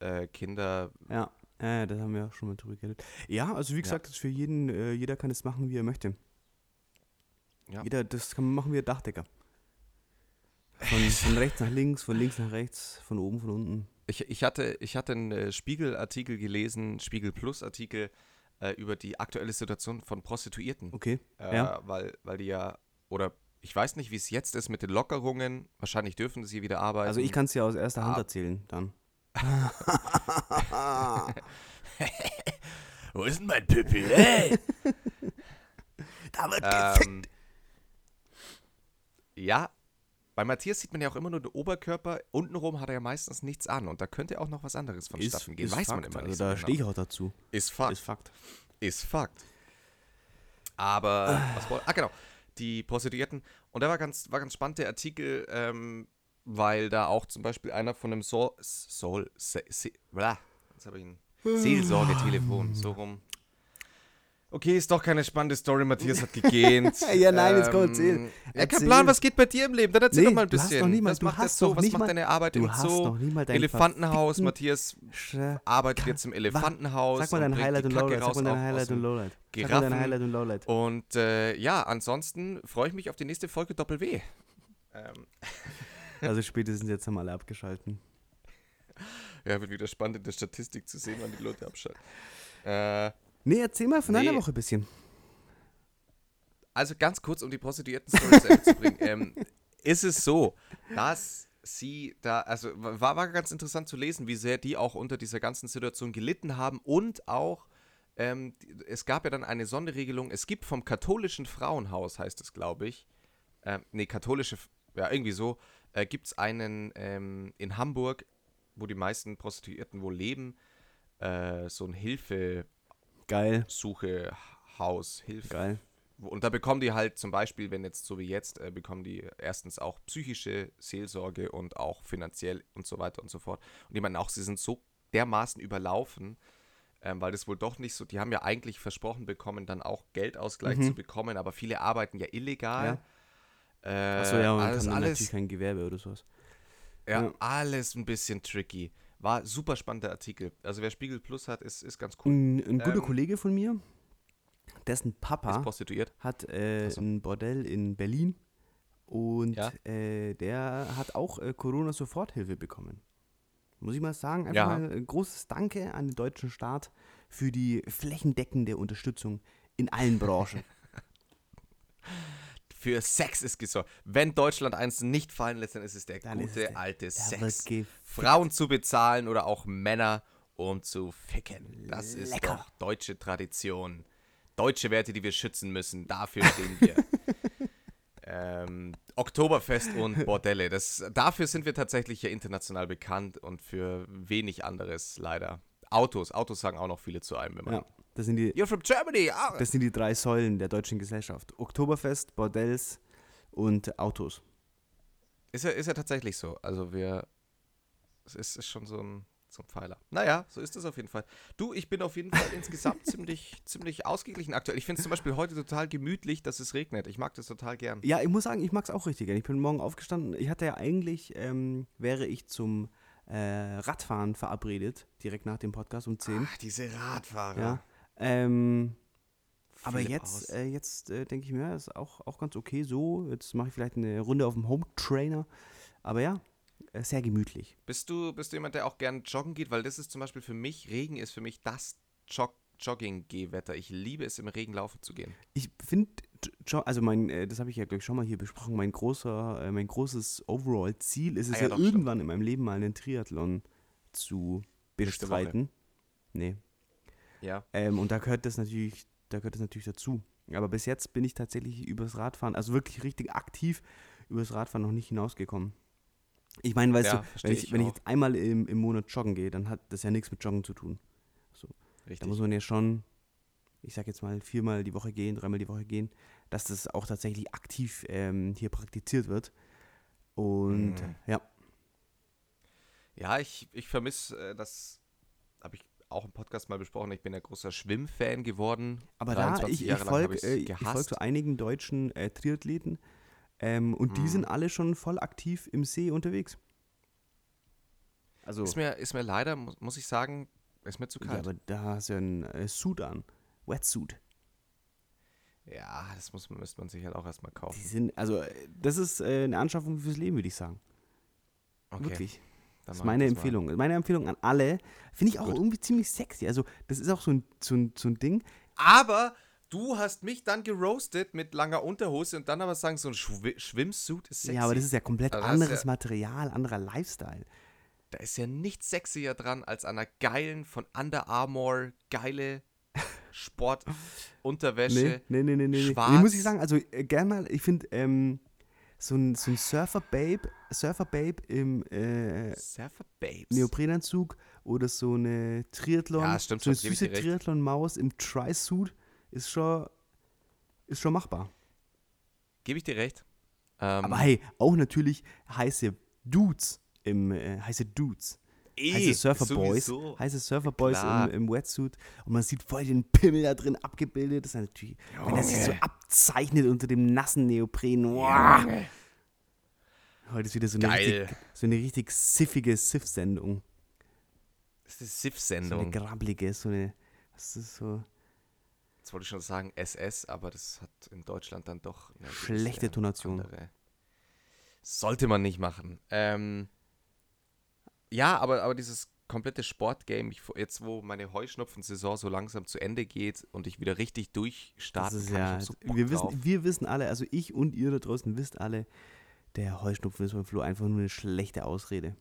äh, Kinder Ja, äh, das haben wir auch schon mal drüber geredet. Ja, also wie gesagt, das ist für jeden, äh, jeder kann es machen, wie er möchte. Ja. Jeder, das kann man machen wie ein Dachdecker. Von, von rechts nach links, von links nach rechts, von oben, von unten. Ich, ich, hatte, ich hatte einen äh, Spiegel-Artikel gelesen, Spiegel Plus-Artikel, äh, über die aktuelle Situation von Prostituierten. Okay. Äh, ja. weil, weil die ja, oder ich weiß nicht, wie es jetzt ist mit den Lockerungen. Wahrscheinlich dürfen sie wieder arbeiten. Also ich kann es ja aus erster Hand Ah. erzählen, dann. Wo ist denn mein Püppi? Hey! Da wird ähm, ja, bei Matthias sieht man ja auch immer nur den Oberkörper. Untenrum hat er ja meistens nichts an. Und da könnte auch noch was anderes vonstatten gehen. Weiß man Fakt. immer nicht. Also so da genau. stehe ich auch dazu. Ist Fakt. Ist Fakt. Ist Fakt. Aber, was wollte. Ah, genau. Die Prostituierten. Und da war ganz, war ganz spannend der Artikel, ähm, weil da auch zum Beispiel einer von einem Soul. Soul. Se, se, blah, jetzt habe ich ein Seelsorgetelefon. So rum. Okay, ist doch keine spannende Story. Matthias hat gegähnt. Ja, nein, jetzt komm, erzähl. Ähm, Ja, kein. Plan, was geht bei dir im Leben? Dann erzähl Nee, doch mal ein bisschen. mal- was macht Zoo? noch Was macht mal- deine Arbeit im Zoo? Elefantenhaus. verfickten Matthias arbeitet jetzt im Elefantenhaus. Sag mal dein Highlight und Lowlight. Sag mal dein Highlight und Lowlight. Sag mal dein. Highlight und Lowlight. Und äh, ja, ansonsten freue ich mich auf die nächste Folge Doppel-W. Ähm, Also spätestens jetzt haben alle abgeschalten. ja, wird wieder spannend in der Statistik zu sehen, wann die Leute abschalten. Äh, Nee, erzähl mal von deiner Nee. Woche ein bisschen. also ganz kurz, um die Prostituierten-Story zu Ende zu bringen. Ähm, ist es so, dass sie da, also war, war ganz interessant zu lesen, wie sehr die auch unter dieser ganzen Situation gelitten haben und auch, ähm, es gab ja dann eine Sonderregelung, es gibt vom katholischen Frauenhaus, heißt es, glaube ich, ähm, nee, katholische, ja, irgendwie so, äh, gibt es einen ähm, in Hamburg, wo die meisten Prostituierten wohl leben, äh, so ein Hilfesuche-Haus, Geil, Hilfe, geil. und da bekommen die halt zum Beispiel, wenn jetzt so wie jetzt, äh, bekommen die erstens auch psychische Seelsorge und auch finanziell und so weiter und so fort. Und die meinen auch, sie sind so dermaßen überlaufen, ähm, weil das wohl doch nicht so, die haben ja eigentlich versprochen bekommen, dann auch Geldausgleich Mhm. zu bekommen, aber viele arbeiten ja illegal. Äh, Achso, ja, man alles, kann alles, natürlich kein Gewerbe oder sowas. ja, ja. alles ein bisschen tricky. War super spannender Artikel. Also wer Spiegel Plus hat, ist, ist ganz cool. Ein, ein guter Ähm, Kollege von mir, dessen Papa prostituiert. hat äh, so. ein Bordell in Berlin und Ja. äh, der hat auch äh, Corona-Soforthilfe bekommen. Muss ich mal sagen, einfach Ja. mal ein großes Danke an den deutschen Staat für die flächendeckende Unterstützung in allen Branchen. Für Sex ist gesorgt. Wenn Deutschland eins nicht fallen lässt, dann ist es der Dann ist gute es der- alte Da Sex. Frauen zu bezahlen oder auch Männer, um zu ficken. Das ist Lecker. doch deutsche Tradition. Deutsche Werte, die wir schützen müssen. Dafür stehen wir. ähm, Oktoberfest und Bordelle. Das, dafür sind wir tatsächlich hier international bekannt und für wenig anderes leider. Autos. Autos sagen auch noch viele zu einem, wenn man. ja, das sind die You're from Germany. Ah. Das sind die drei Säulen der deutschen Gesellschaft. Oktoberfest, Bordells und Autos. Ist ja, ist ja tatsächlich so. Also wir. Es ist, ist schon so ein, so ein Pfeiler. Naja, so ist es auf jeden Fall. Du, ich bin auf jeden Fall insgesamt ziemlich, ziemlich ausgeglichen aktuell. Ich finde es zum Beispiel heute total gemütlich, dass es regnet. Ich mag das total gern. Ja, ich muss sagen, ich mag es auch richtig gern. Ich bin morgen aufgestanden. Ich hatte ja eigentlich, ähm, wäre ich zum äh, Radfahren verabredet, direkt nach dem Podcast um 10. Ach, diese Radfahrer. ja. Ähm, aber jetzt, äh, jetzt äh, denke ich mir, ja, ist auch, auch ganz okay so. Jetzt mache ich vielleicht eine Runde auf dem Home Trainer. Aber ja, äh, sehr gemütlich. Bist du, bist du jemand, der auch gern joggen geht? Weil das ist zum Beispiel für mich, Regen ist für mich das Jog Jogging-Gehwetter. Ich liebe es, im Regen laufen zu gehen. Ich finde, also mein, äh, das habe ich ja glaube ich schon mal hier besprochen, mein großer, äh, mein großes Overall-Ziel ist es Ah ja, ja, doch, stimmt. irgendwann in meinem Leben mal einen Triathlon zu bestreiten. Nee. Ja. Ähm, und da gehört das natürlich, da gehört das natürlich dazu. Aber bis jetzt bin ich tatsächlich übers Radfahren, also wirklich richtig aktiv übers Radfahren noch nicht hinausgekommen. Ich meine, weißt Ja, du, wenn ich, ich wenn ich jetzt einmal im, im Monat joggen gehe, dann hat das ja nichts mit Joggen zu tun. Da Richtig. muss man ja schon, ich sag jetzt mal, viermal die Woche gehen, dreimal die Woche gehen, dass das auch tatsächlich aktiv ähm, hier praktiziert wird. Und Mhm. ja, Ja, ich, ich vermisse äh, das, habe ich auch im Podcast mal besprochen. Ich bin ja großer Schwimmfan geworden. aber da, 23 ich, ich folge äh, ich folg so einigen deutschen äh, Triathleten ähm, und die Mhm. sind alle schon voll aktiv im See unterwegs. Also, Ist mir, ist mir leider, mu- muss ich sagen, ist mir zu ja, kalt. aber da hast du ja einen äh, Suit an, Wetsuit. Ja, das muss, müsste man sich halt auch erstmal Die kaufen. sind, also äh, das ist äh, eine Anschaffung fürs Leben, würde ich sagen. Okay, Wirklich. Das ist meine das mal. Empfehlung. Meine Empfehlung an alle. Finde ich auch Gut. irgendwie ziemlich sexy. Also, das ist auch so ein, so ein, so ein Ding. Aber du hast mich dann geroastet mit langer Unterhose und dann aber sagen, so ein Schw Schwimmsuit ist sexy. Ja, aber das ist ja komplett Also anderes ja- Material, anderer Lifestyle. da ist ja nichts sexier dran als an einer geilen, von Under Armour, geile Sportunterwäsche. Nee, nee, nee, nee, nee. schwarz. Nee, muss ich sagen, also äh, gern mal, ich finde, ähm, so ein, so ein Surfer-Babe, Surfer-Babe im äh, Surfer. Neoprenanzug oder so eine Triathlon, Ja, stimmt so eine süße. Triathlon-Maus im Tri-Suit ist schon, ist schon machbar. Gebe ich dir recht. Ähm, Aber hey, auch natürlich heiße Dudes im, äh, heiße Dudes. Eh, heiße Surfer-Boys, sowieso. heiße Surfer-Boys Klar. im, im Wetsuit und man sieht voll den Pimmel da drin abgebildet. Das ist natürlich, wenn er sich so Junge. abzeichnet unter dem nassen Neopren. Wow. Junge. Heute ist wieder so eine, Geil. richtig, so eine richtig siffige Sif-Sendung. Das ist So eine grabbelige, so eine, das ist so Jetzt wollte ich schon sagen SS, aber das hat in Deutschland dann doch eine Schlechte Tonation. andere- Sollte man nicht machen. Ähm, ja, aber, aber dieses komplette Sportgame, ich, jetzt wo meine Heuschnupfen-Saison so langsam zu Ende geht und ich wieder richtig durchstarten ist kann, ja, so wir, drauf. wissen, wir wissen alle, also ich und ihr da draußen wisst alle, der Heuschnupfen ist beim Flo einfach nur eine schlechte Ausrede.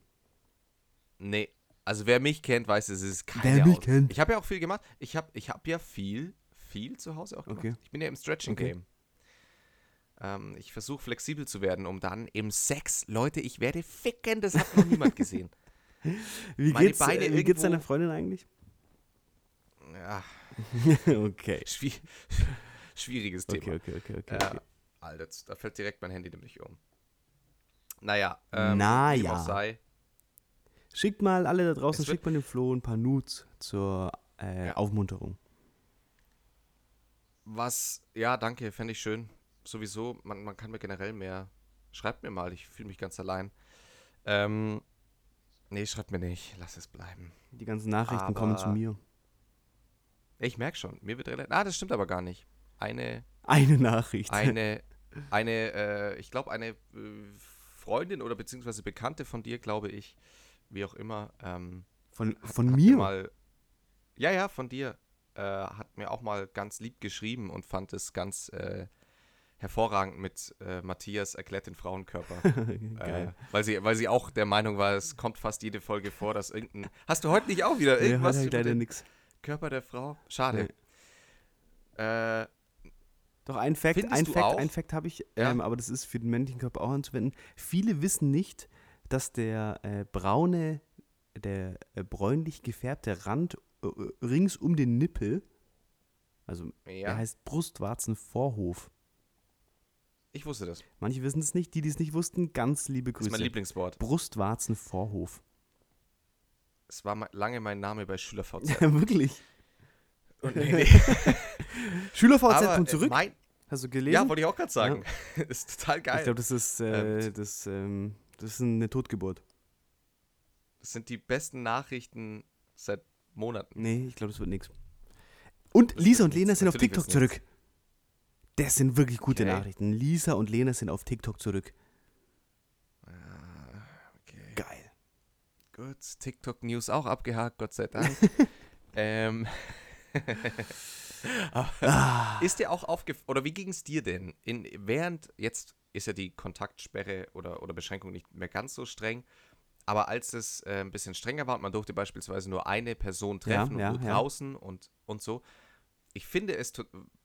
Nee, also wer mich kennt, weiß, es ist keine Wer mich Aus- kennt. Ich habe ja auch viel gemacht. Ich habe ich hab ja viel, viel zu Hause auch gemacht. Okay. Ich bin ja im Stretching-Game. Ähm, ich versuche flexibel zu werden, um dann im Sex, Leute, ich werde ficken, das hat noch niemand gesehen. Wie Meine geht's, Beine äh, wie geht's deiner Freundin eigentlich? Ja, okay. schwi- schwieriges Thema. Okay, okay, okay, okay. Äh, okay. Alter, da fällt direkt mein Handy nämlich um. Naja, ähm, Na wie auch sei. Schickt mal alle da draußen, schickt mal dem Flo ein paar Nudes zur äh, Ja. Aufmunterung. Was, ja, danke, fände ich schön. Sowieso, man, man kann mir generell mehr. Schreibt mir mal, ich fühle mich ganz allein. Ähm, nee, schreibt mir nicht, lass es bleiben. Die ganzen Nachrichten kommen zu Aber- mir. Ich merke schon, mir wird relativ. Ah, das stimmt aber gar nicht. Eine, Eine Nachricht. eine, eine, äh, ich glaube, eine äh, Freundin oder beziehungsweise Bekannte von dir, glaube ich, wie auch immer, ähm, Von, von hat mir? mal, ja, ja, von dir, äh, hat mir auch mal ganz lieb geschrieben und fand es ganz äh, hervorragend mit äh, Matthias erklärt den Frauenkörper. Äh, weil, sie, weil sie auch der Meinung war, es kommt fast jede Folge vor, dass irgendein. Hast du heute nicht auch wieder Nee, irgendwas hat über leider nix. Körper der Frau? Schade. Äh, Doch ein Fact, Findest ein Fact, auch? ein Fact habe ich, Ja. ähm, aber das ist für den männlichen Körper auch anzuwenden. Viele wissen nicht, dass der äh, braune, der äh, bräunlich gefärbte Rand äh, rings um den Nippel, also ja, heißt Brustwarzenvorhof. Ich wusste das. Manche wissen es nicht, die, die es nicht wussten, ganz liebe Das ist mein Grüße. Lieblingswort. Brustwarzenvorhof. Es war lange mein Name bei SchülerVZ. Ja, wirklich. Und nee, nee. SchülerVZ kommt äh, zurück. Mein, Hast du gelesen? ja, wollte ich auch gerade sagen. ist total geil. ich glaube, das ist, äh, Ähm, das, ähm, das ist eine Totgeburt. das sind die besten Nachrichten seit Monaten. Nee, ich glaube, das wird nichts. Und Das Lisa und Lena sind auf TikTok zurück. Das sind wirklich gute Okay. Nachrichten. Lisa und Lena sind auf TikTok zurück. Ah, okay. Geil. Gut, TikTok-News auch abgehakt, Gott sei Dank. ähm, Ah, ist dir auch aufgefallen, oder wie ging es dir denn? In, während, jetzt ist ja die Kontaktsperre oder, oder Beschränkung nicht mehr ganz so streng, aber als es äh, ein bisschen strenger war und man durfte beispielsweise nur eine Person treffen ja, und nur ja. draußen und, und so, ich finde, es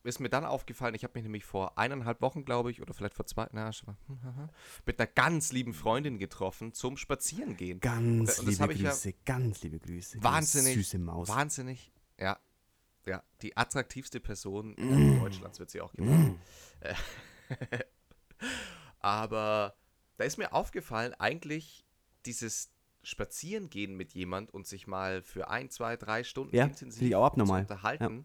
ist mir dann aufgefallen, ich habe mich nämlich vor eineinhalb Wochen, glaube ich, oder vielleicht vor zwei, na, hm, mit einer ganz lieben Freundin getroffen zum Spazierengehen. ganz Und das liebe ich ja- Grüße, ganz liebe Grüße. Wahnsinnig, Süße Maus. Wahnsinnig, ja. Ja, die attraktivste Person Mm. Deutschlands wird sie auch genannt. Äh, Aber da ist mir aufgefallen, eigentlich dieses Spazierengehen mit jemand und sich mal für ein, zwei, drei Stunden Ja, intensiv zu unterhalten, ja,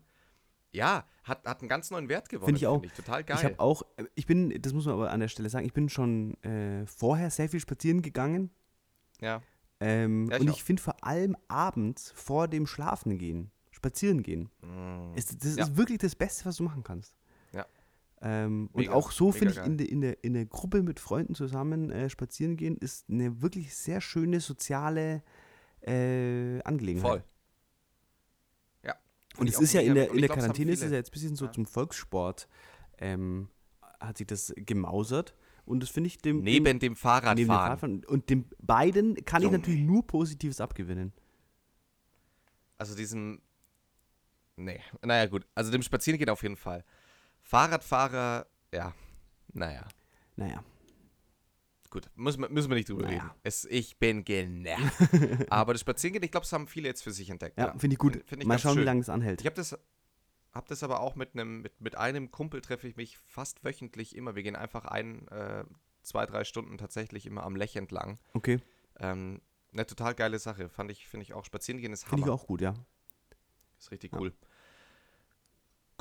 hat, hat einen ganz neuen Wert gewonnen. Finde ich auch. total geil. Ich habe auch, äh, ich bin, das muss man aber an der Stelle sagen, ich bin schon äh, vorher sehr viel spazieren gegangen. ja. Ähm, Ja, ich und auch. ich finde vor allem abends vor dem Schlafen gehen, spazieren gehen, Mm. ist, das Ja. ist wirklich das Beste, was du machen kannst. Ja. Ähm, und auch so finde ich in der, in, der, in der Gruppe mit Freunden zusammen äh, spazieren gehen, ist eine wirklich sehr schöne soziale äh, Angelegenheit. Voll. Und es ist ja in der, in der glaub, Quarantäne ist es ja jetzt ein bisschen so Ja. zum Volkssport, ähm, hat sich das gemausert. Und das finde ich dem, Neben dem, dem Fahrradfahren. neben dem Fahrradfahren und dem beiden kann Junge. ich natürlich nur Positives abgewinnen. Also diesem. Nee, naja, gut. Also dem Spazierengehen auf jeden Fall. Fahrradfahrer, ja. Naja, Naja. Gut. Müssen wir, müssen wir nicht drüber Naja. reden. Es, ich bin genervt. Aber das Spazierengehen, ich glaube, das haben viele jetzt für sich entdeckt. Ja, finde ich gut. Find- find ich Mal schauen, wie schön. lange das anhält. Ich habe das, hab das aber auch mit einem, mit, mit einem Kumpel treffe ich mich fast wöchentlich immer. Wir gehen einfach ein, äh, zwei, drei Stunden tatsächlich immer am Lech entlang. Okay, Ähm, eine total geile Sache. Fand ich, finde ich auch. Spazierengehen ist finde Hammer. ich auch gut, ja. Ist richtig Ja. cool.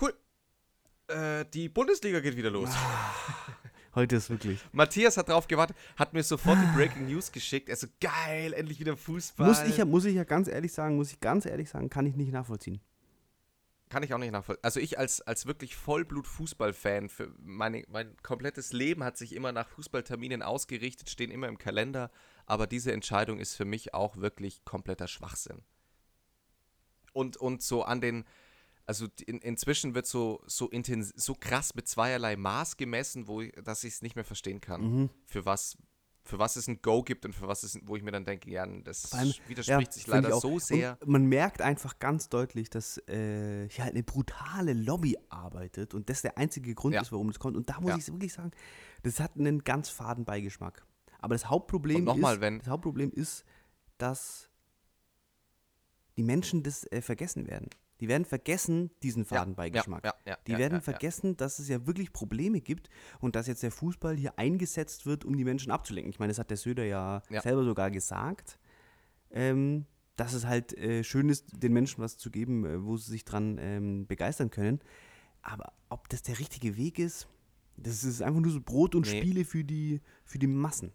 Cool. Äh, die Bundesliga geht wieder los. Heute ist wirklich. Matthias hat drauf gewartet, hat mir sofort die Breaking News geschickt. Er so, geil, endlich wieder Fußball. Muss ich, ja, muss ich ja ganz ehrlich sagen, muss ich ganz ehrlich sagen, kann ich nicht nachvollziehen. Kann ich auch nicht nachvollziehen. Also ich als, als wirklich Vollblut-Fußball-Fan, für meine, mein komplettes Leben hat sich immer nach Fußballterminen ausgerichtet, stehen immer im Kalender. Aber diese Entscheidung ist für mich auch wirklich kompletter Schwachsinn. Und, und so an den, also in, inzwischen wird so, so, intens, so krass mit zweierlei Maß gemessen, wo ich, dass ich es nicht mehr verstehen kann, Mhm. für was für was es ein Go gibt und für was es, wo ich mir dann denke, ja, das allem, widerspricht sich find ich leider so sehr. Und man merkt einfach ganz deutlich, dass äh, hier halt eine brutale Lobby arbeitet und das der einzige Grund Ja. ist, warum das kommt. Und da muss Ja. ich wirklich sagen, das hat einen ganz faden Beigeschmack. Aber das Hauptproblem, mal, ist, wenn- das Hauptproblem ist, dass die Menschen das äh, vergessen werden. Die werden vergessen, diesen Fadenbeigeschmack. Ja, ja, ja, die werden vergessen, dass es ja wirklich Probleme gibt und dass jetzt der Fußball hier eingesetzt wird, um die Menschen abzulenken. Ich meine, das hat der Söder ja, Ja. selber sogar gesagt, ähm, dass es halt äh, schön ist, den Menschen was zu geben, äh, wo sie sich dran ähm, begeistern können. Aber ob das der richtige Weg ist, das ist einfach nur so Brot und Nee. Spiele für die, für die Massen.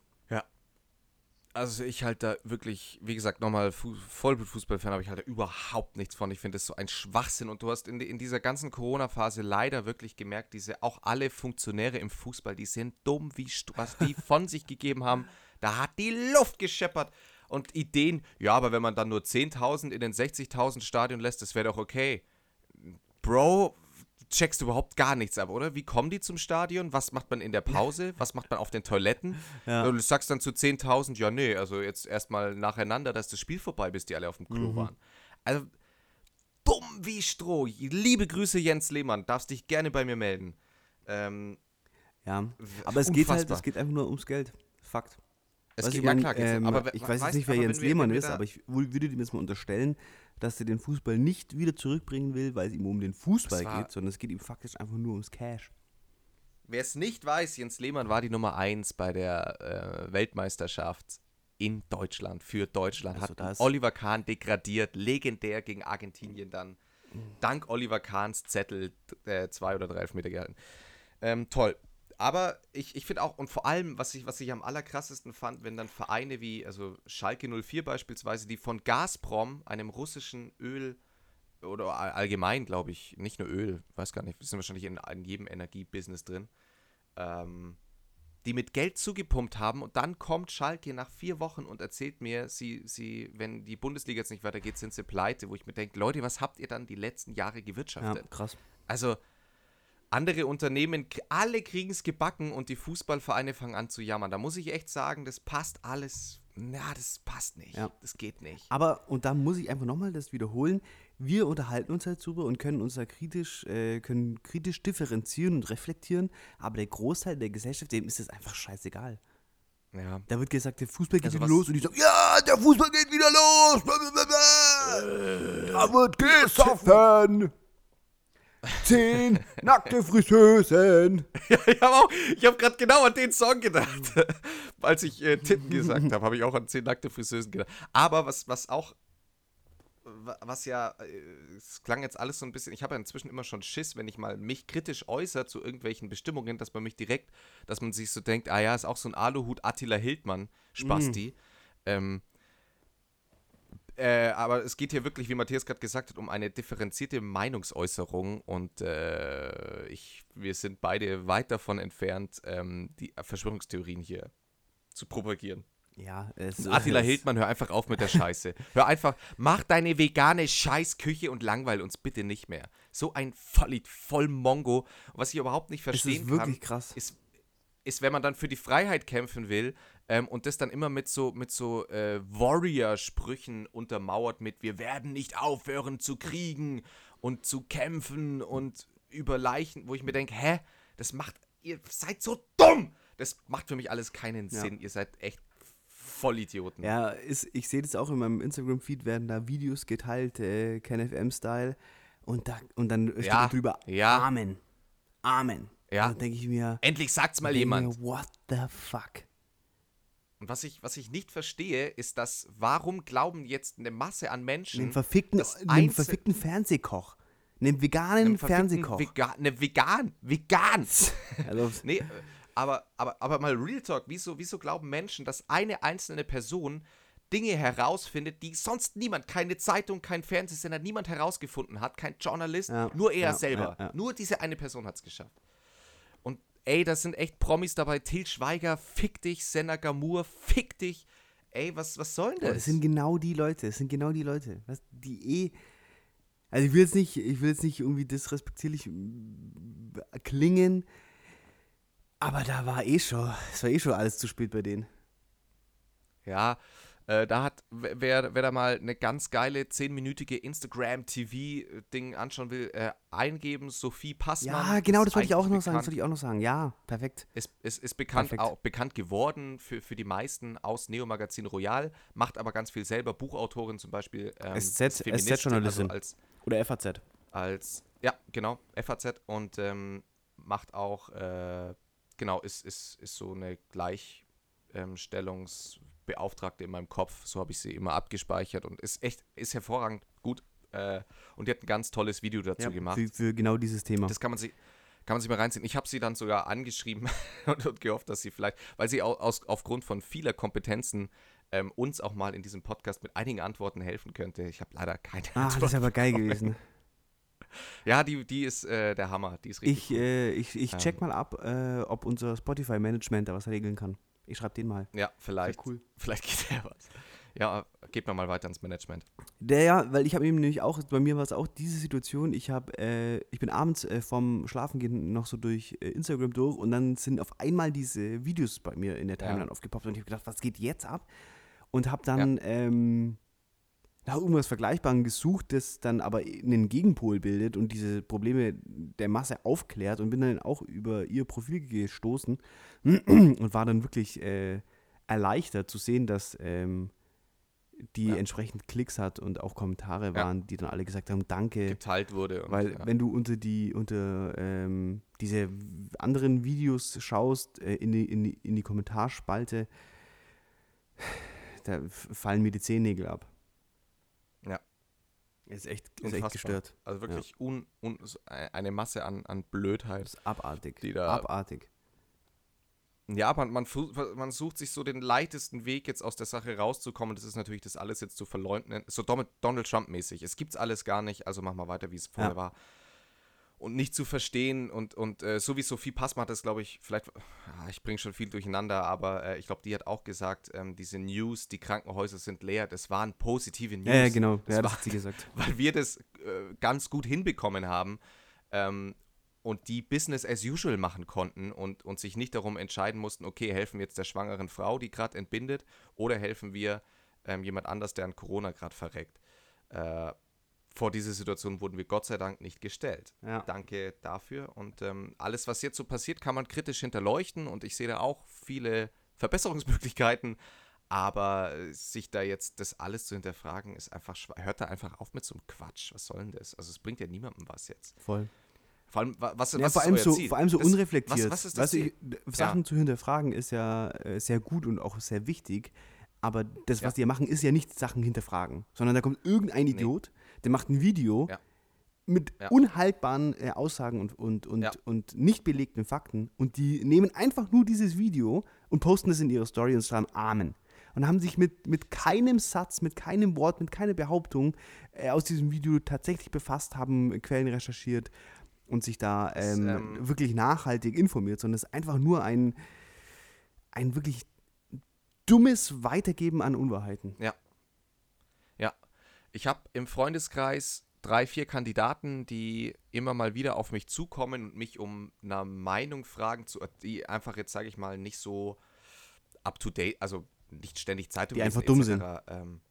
Also ich halte da wirklich, wie gesagt, nochmal Fu Vollblut-Fußballfan, aber ich halte da überhaupt nichts von. Ich finde das so ein Schwachsinn. Und du hast in, in dieser ganzen Corona-Phase leider wirklich gemerkt, diese auch alle Funktionäre im Fußball, die sind dumm wie was die von sich gegeben haben. Da hat die Luft gescheppert. Und Ideen, ja, aber wenn man dann nur 10.000 in den 60.000 Stadion lässt, das wäre doch okay. Bro, checkst du überhaupt gar nichts ab, oder? Wie kommen die zum Stadion? Was macht man in der Pause? Was macht man auf den Toiletten? Ja. Du sagst dann zu 10.000, ja, nee, also jetzt erstmal nacheinander, dass das Spiel vorbei, bis die alle auf dem Klo Mhm. waren. Also, dumm wie Stroh. Liebe Grüße, Jens Lehmann. Darfst dich gerne bei mir melden. Ähm, Ja, aber es geht halt, es geht einfach nur ums Geld. Fakt. es geht, du, ja man, klar, ähm, aber ich we- weiß jetzt nicht, wer Jens Lehmann ist, aber ich wür- würde dem jetzt mal unterstellen, dass er den Fußball nicht wieder zurückbringen will, weil es ihm um den Fußball geht, sondern es geht ihm faktisch einfach nur ums Cash. Wer es nicht weiß, Jens Lehmann war die Nummer 1 bei der äh, Weltmeisterschaft in Deutschland, für Deutschland. Also hat das- Oliver Kahn degradiert, legendär gegen Argentinien dann. Mhm. Dank Oliver Kahns Zettel äh, zwei oder drei Elfmeter gehalten. Ähm, toll. Aber ich, ich finde auch, und vor allem, was ich, was ich am allerkrassesten fand, wenn dann Vereine wie, also Schalke 04 beispielsweise, die von Gazprom, einem russischen Öl- oder all- allgemein, glaube ich, nicht nur Öl, weiß gar nicht, wir sind wahrscheinlich in, in jedem Energiebusiness drin, ähm, die mit Geld zugepumpt haben und dann kommt Schalke nach vier Wochen und erzählt mir, sie, sie, wenn die Bundesliga jetzt nicht weitergeht, sind sie pleite, wo ich mir denke, Leute, was habt ihr dann die letzten Jahre Ja, gewirtschaftet? krass. Also andere Unternehmen, alle kriegen es gebacken und die Fußballvereine fangen an zu jammern. Da muss ich echt sagen, das passt alles. Na, das passt nicht. Ja. Das geht nicht. Aber, und da muss ich einfach nochmal das wiederholen, wir unterhalten uns halt drüber und können uns da kritisch, äh, können kritisch differenzieren und reflektieren, aber der Großteil der Gesellschaft, dem ist es einfach scheißegal. Ja. Da wird gesagt, der Fußball geht Also wieder los und die sagen, ja, der Fußball geht wieder los. Blablabla. Da wird gesoffen. Zehn nackte Friseusen. Ja, ich habe auch, ich habe gerade genau an den Song gedacht. Als ich äh, Titten gesagt habe, habe ich auch an zehn nackte Friseusen gedacht. Aber was, was auch, wa- was ja, äh, es klang jetzt alles so ein bisschen, ich habe ja inzwischen immer schon Schiss, wenn ich mal mich kritisch äußere zu irgendwelchen Bestimmungen, dass man mich direkt, dass man sich so denkt, ah ja, ist auch so ein Aluhut Attila Hildmann, Spasti. Ähm, äh, aber es geht hier wirklich, wie Matthias gerade gesagt hat, um eine differenzierte Meinungsäußerung und äh, ich, wir sind beide weit davon entfernt, ähm, die Verschwörungstheorien hier zu propagieren. Ja, es Attila es- Hildmann, hör einfach auf mit der Scheiße. Hör einfach, mach deine vegane Scheißküche und langweil uns bitte nicht mehr. So ein Vollied, voll Mongo. Was ich überhaupt nicht Es verstehen ist wirklich kann, krass. ist, ist, wenn man dann für die Freiheit kämpfen will ähm, und das dann immer mit so, mit so äh, Warrior-Sprüchen untermauert mit wir werden nicht aufhören zu kriegen und zu kämpfen und über Leichen, wo ich mir denke, hä, das macht, ihr seid so dumm! Das macht für mich alles keinen Ja. Sinn. Ihr seid echt Vollidioten. Ja, ist, ich sehe das auch in meinem Instagram-Feed, werden da Videos geteilt, äh, KenFM-Style. Und, da, und dann steht Ja, drüber ja. Amen. Amen. Ja. Und dann denke ich mir, Endlich sagt's mal denke mir, jemand. what the fuck? Und was ich, was ich nicht verstehe, ist, dass warum glauben jetzt eine Masse an Menschen, Einen verfickten, Einzel- verfickten Fernsehkoch. Einen veganen einem Fernsehkoch. Vega eine vegan, vegan. also, nee, aber, aber, aber mal Real Talk, wieso, wieso glauben Menschen, dass eine einzelne Person Dinge herausfindet, die sonst niemand, keine Zeitung, kein Fernsehsender, niemand herausgefunden hat, kein Journalist, Ja, nur er ja, selber. ja. Nur diese eine Person hat es geschafft. Ey, das sind echt Promis dabei. Til Schweiger, fick dich, Senna Gamur, fick dich. Ey, was, was soll denn das? das sind genau die Leute, das sind genau die Leute, was, die eh. Also ich will jetzt nicht, ich will jetzt nicht irgendwie disrespektierlich klingen, aber da war eh schon, es war eh schon alles zu spät bei denen. Ja, äh, da hat, wer, wer da mal eine ganz geile 10-minütige Instagram-TV-Ding anschauen will, äh, eingeben, Sophie Passmann. Ja, genau, das wollte ich auch noch sagen, das wollte ich auch noch sagen. Ja, perfekt. Ist, ist, ist bekannt, Perfekt. auch bekannt geworden für, für die meisten aus Neo-Magazin Royal, macht aber ganz viel selber, Buchautorin zum Beispiel. Ähm, SZ SZ-Journalistin. Also als, Oder FAZ. als, ja, genau, FAZ und ähm, macht auch, äh, genau, ist, ist, ist so eine Gleichstellungsbeauftragte in meinem Kopf. So habe ich sie immer abgespeichert und ist echt, ist hervorragend gut. Äh, und die hat ein ganz tolles Video dazu gemacht. Für, für genau dieses Thema. Das kann man sich, kann man sich mal reinziehen. Ich habe sie dann sogar angeschrieben und, und gehofft, dass sie vielleicht, weil sie au- aus, aufgrund von vieler Kompetenzen ähm, uns auch mal in diesem Podcast mit einigen Antworten helfen könnte. Ich habe leider keine ah, das ist aber geil gewesen. Ja, die, die ist äh, der Hammer. Die ist richtig Ich, cool. äh, ich, ich check Ähm. mal ab, äh, ob unser Spotify-Management da was regeln kann. Ich schreibe den mal. Ja, vielleicht. cool. Vielleicht geht der was. Ja, geht mir mal weiter ins Management. Der ja, weil ich habe eben nämlich auch, bei mir war es auch diese Situation, ich habe, äh, ich bin abends äh, vom Schlafengehen noch so durch äh, Instagram durch und dann sind auf einmal diese Videos bei mir in der Ja. Timeline aufgepoppt und ich habe gedacht, was geht jetzt ab? Und habe dann ähm, nach irgendwas Vergleichbarem gesucht, das dann aber einen Gegenpol bildet und diese Probleme der Masse aufklärt und bin dann auch über ihr Profil gestoßen und war dann wirklich äh, erleichtert zu sehen, dass ähm, die Ja. entsprechend Klicks hat und auch Kommentare Ja. waren, die dann alle gesagt haben, danke. Geteilt wurde. Weil ja. wenn du unter die, unter ähm, diese anderen Videos schaust, äh, in, die, in, die, in die Kommentarspalte, da fallen mir die Zehennägel ab. Ja. Ist echt, ist Unfassbar. echt gestört. Also wirklich un, un, so eine Masse an, an Blödheit. Das ist abartig. Die da- abartig. Ja, man, man, man sucht sich so den leichtesten Weg, jetzt aus der Sache rauszukommen. Das ist natürlich, das alles jetzt zu verleugnen. So Donald Trump-mäßig. Es gibt's alles gar nicht, also mach mal weiter, wie es vorher Ja. war. Und nicht zu verstehen und, und äh, so wie Sophie Passmann hat das, glaube ich, vielleicht, ja, ich bringe schon viel durcheinander, aber äh, ich glaube, die hat auch gesagt, ähm, diese News, die Krankenhäuser sind leer, das waren positive News. Ja, ja, genau. Das Ja, das war- hat sie gesagt. weil wir das äh, ganz gut hinbekommen haben ähm, und die Business as usual machen konnten und, und sich nicht darum entscheiden mussten, okay, helfen wir jetzt der schwangeren Frau, die gerade entbindet, oder helfen wir ähm, jemand anders, der an Corona gerade verreckt. Vor diese Situation wurden wir Gott sei Dank nicht gestellt. Ja. Danke dafür. Und ähm, alles, was jetzt so passiert, kann man kritisch hinterleuchten und ich sehe da auch viele Verbesserungsmöglichkeiten. Aber äh, sich da jetzt das alles zu hinterfragen, ist einfach Hört da einfach auf mit so einem Quatsch. Was soll denn das? Also es bringt ja niemandem was jetzt. Voll. Vor allem, wa- was, Ja, was vor, allem so, vor allem so Das- unreflektiert. Was, was ist das weißt du, Sachen zu hinterfragen ist ja äh, sehr gut und auch sehr wichtig. Aber das, was Ja. die ja machen, ist ja nicht Sachen hinterfragen, sondern da kommt irgendein Idiot, der macht ein Video Ja. mit Ja. unhaltbaren äh, Aussagen und, und, und, Ja. und nicht belegten Fakten und die nehmen einfach nur dieses Video und posten es in ihre Story und schreiben Amen. Und haben sich mit, mit keinem Satz, mit keinem Wort, mit keiner Behauptung äh, aus diesem Video tatsächlich befasst, haben Quellen recherchiert und sich da Das, ähm, ähm, wirklich nachhaltig informiert, sondern es ist einfach nur ein, ein wirklich dummes Weitergeben an Unwahrheiten. Ich habe im Freundeskreis drei, vier Kandidaten, die immer mal wieder auf mich zukommen und mich um eine Meinung fragen, zu, die einfach jetzt, sage ich mal, nicht so up to date, also nicht ständig Zeitung Die einfach dumm etc., Ähm,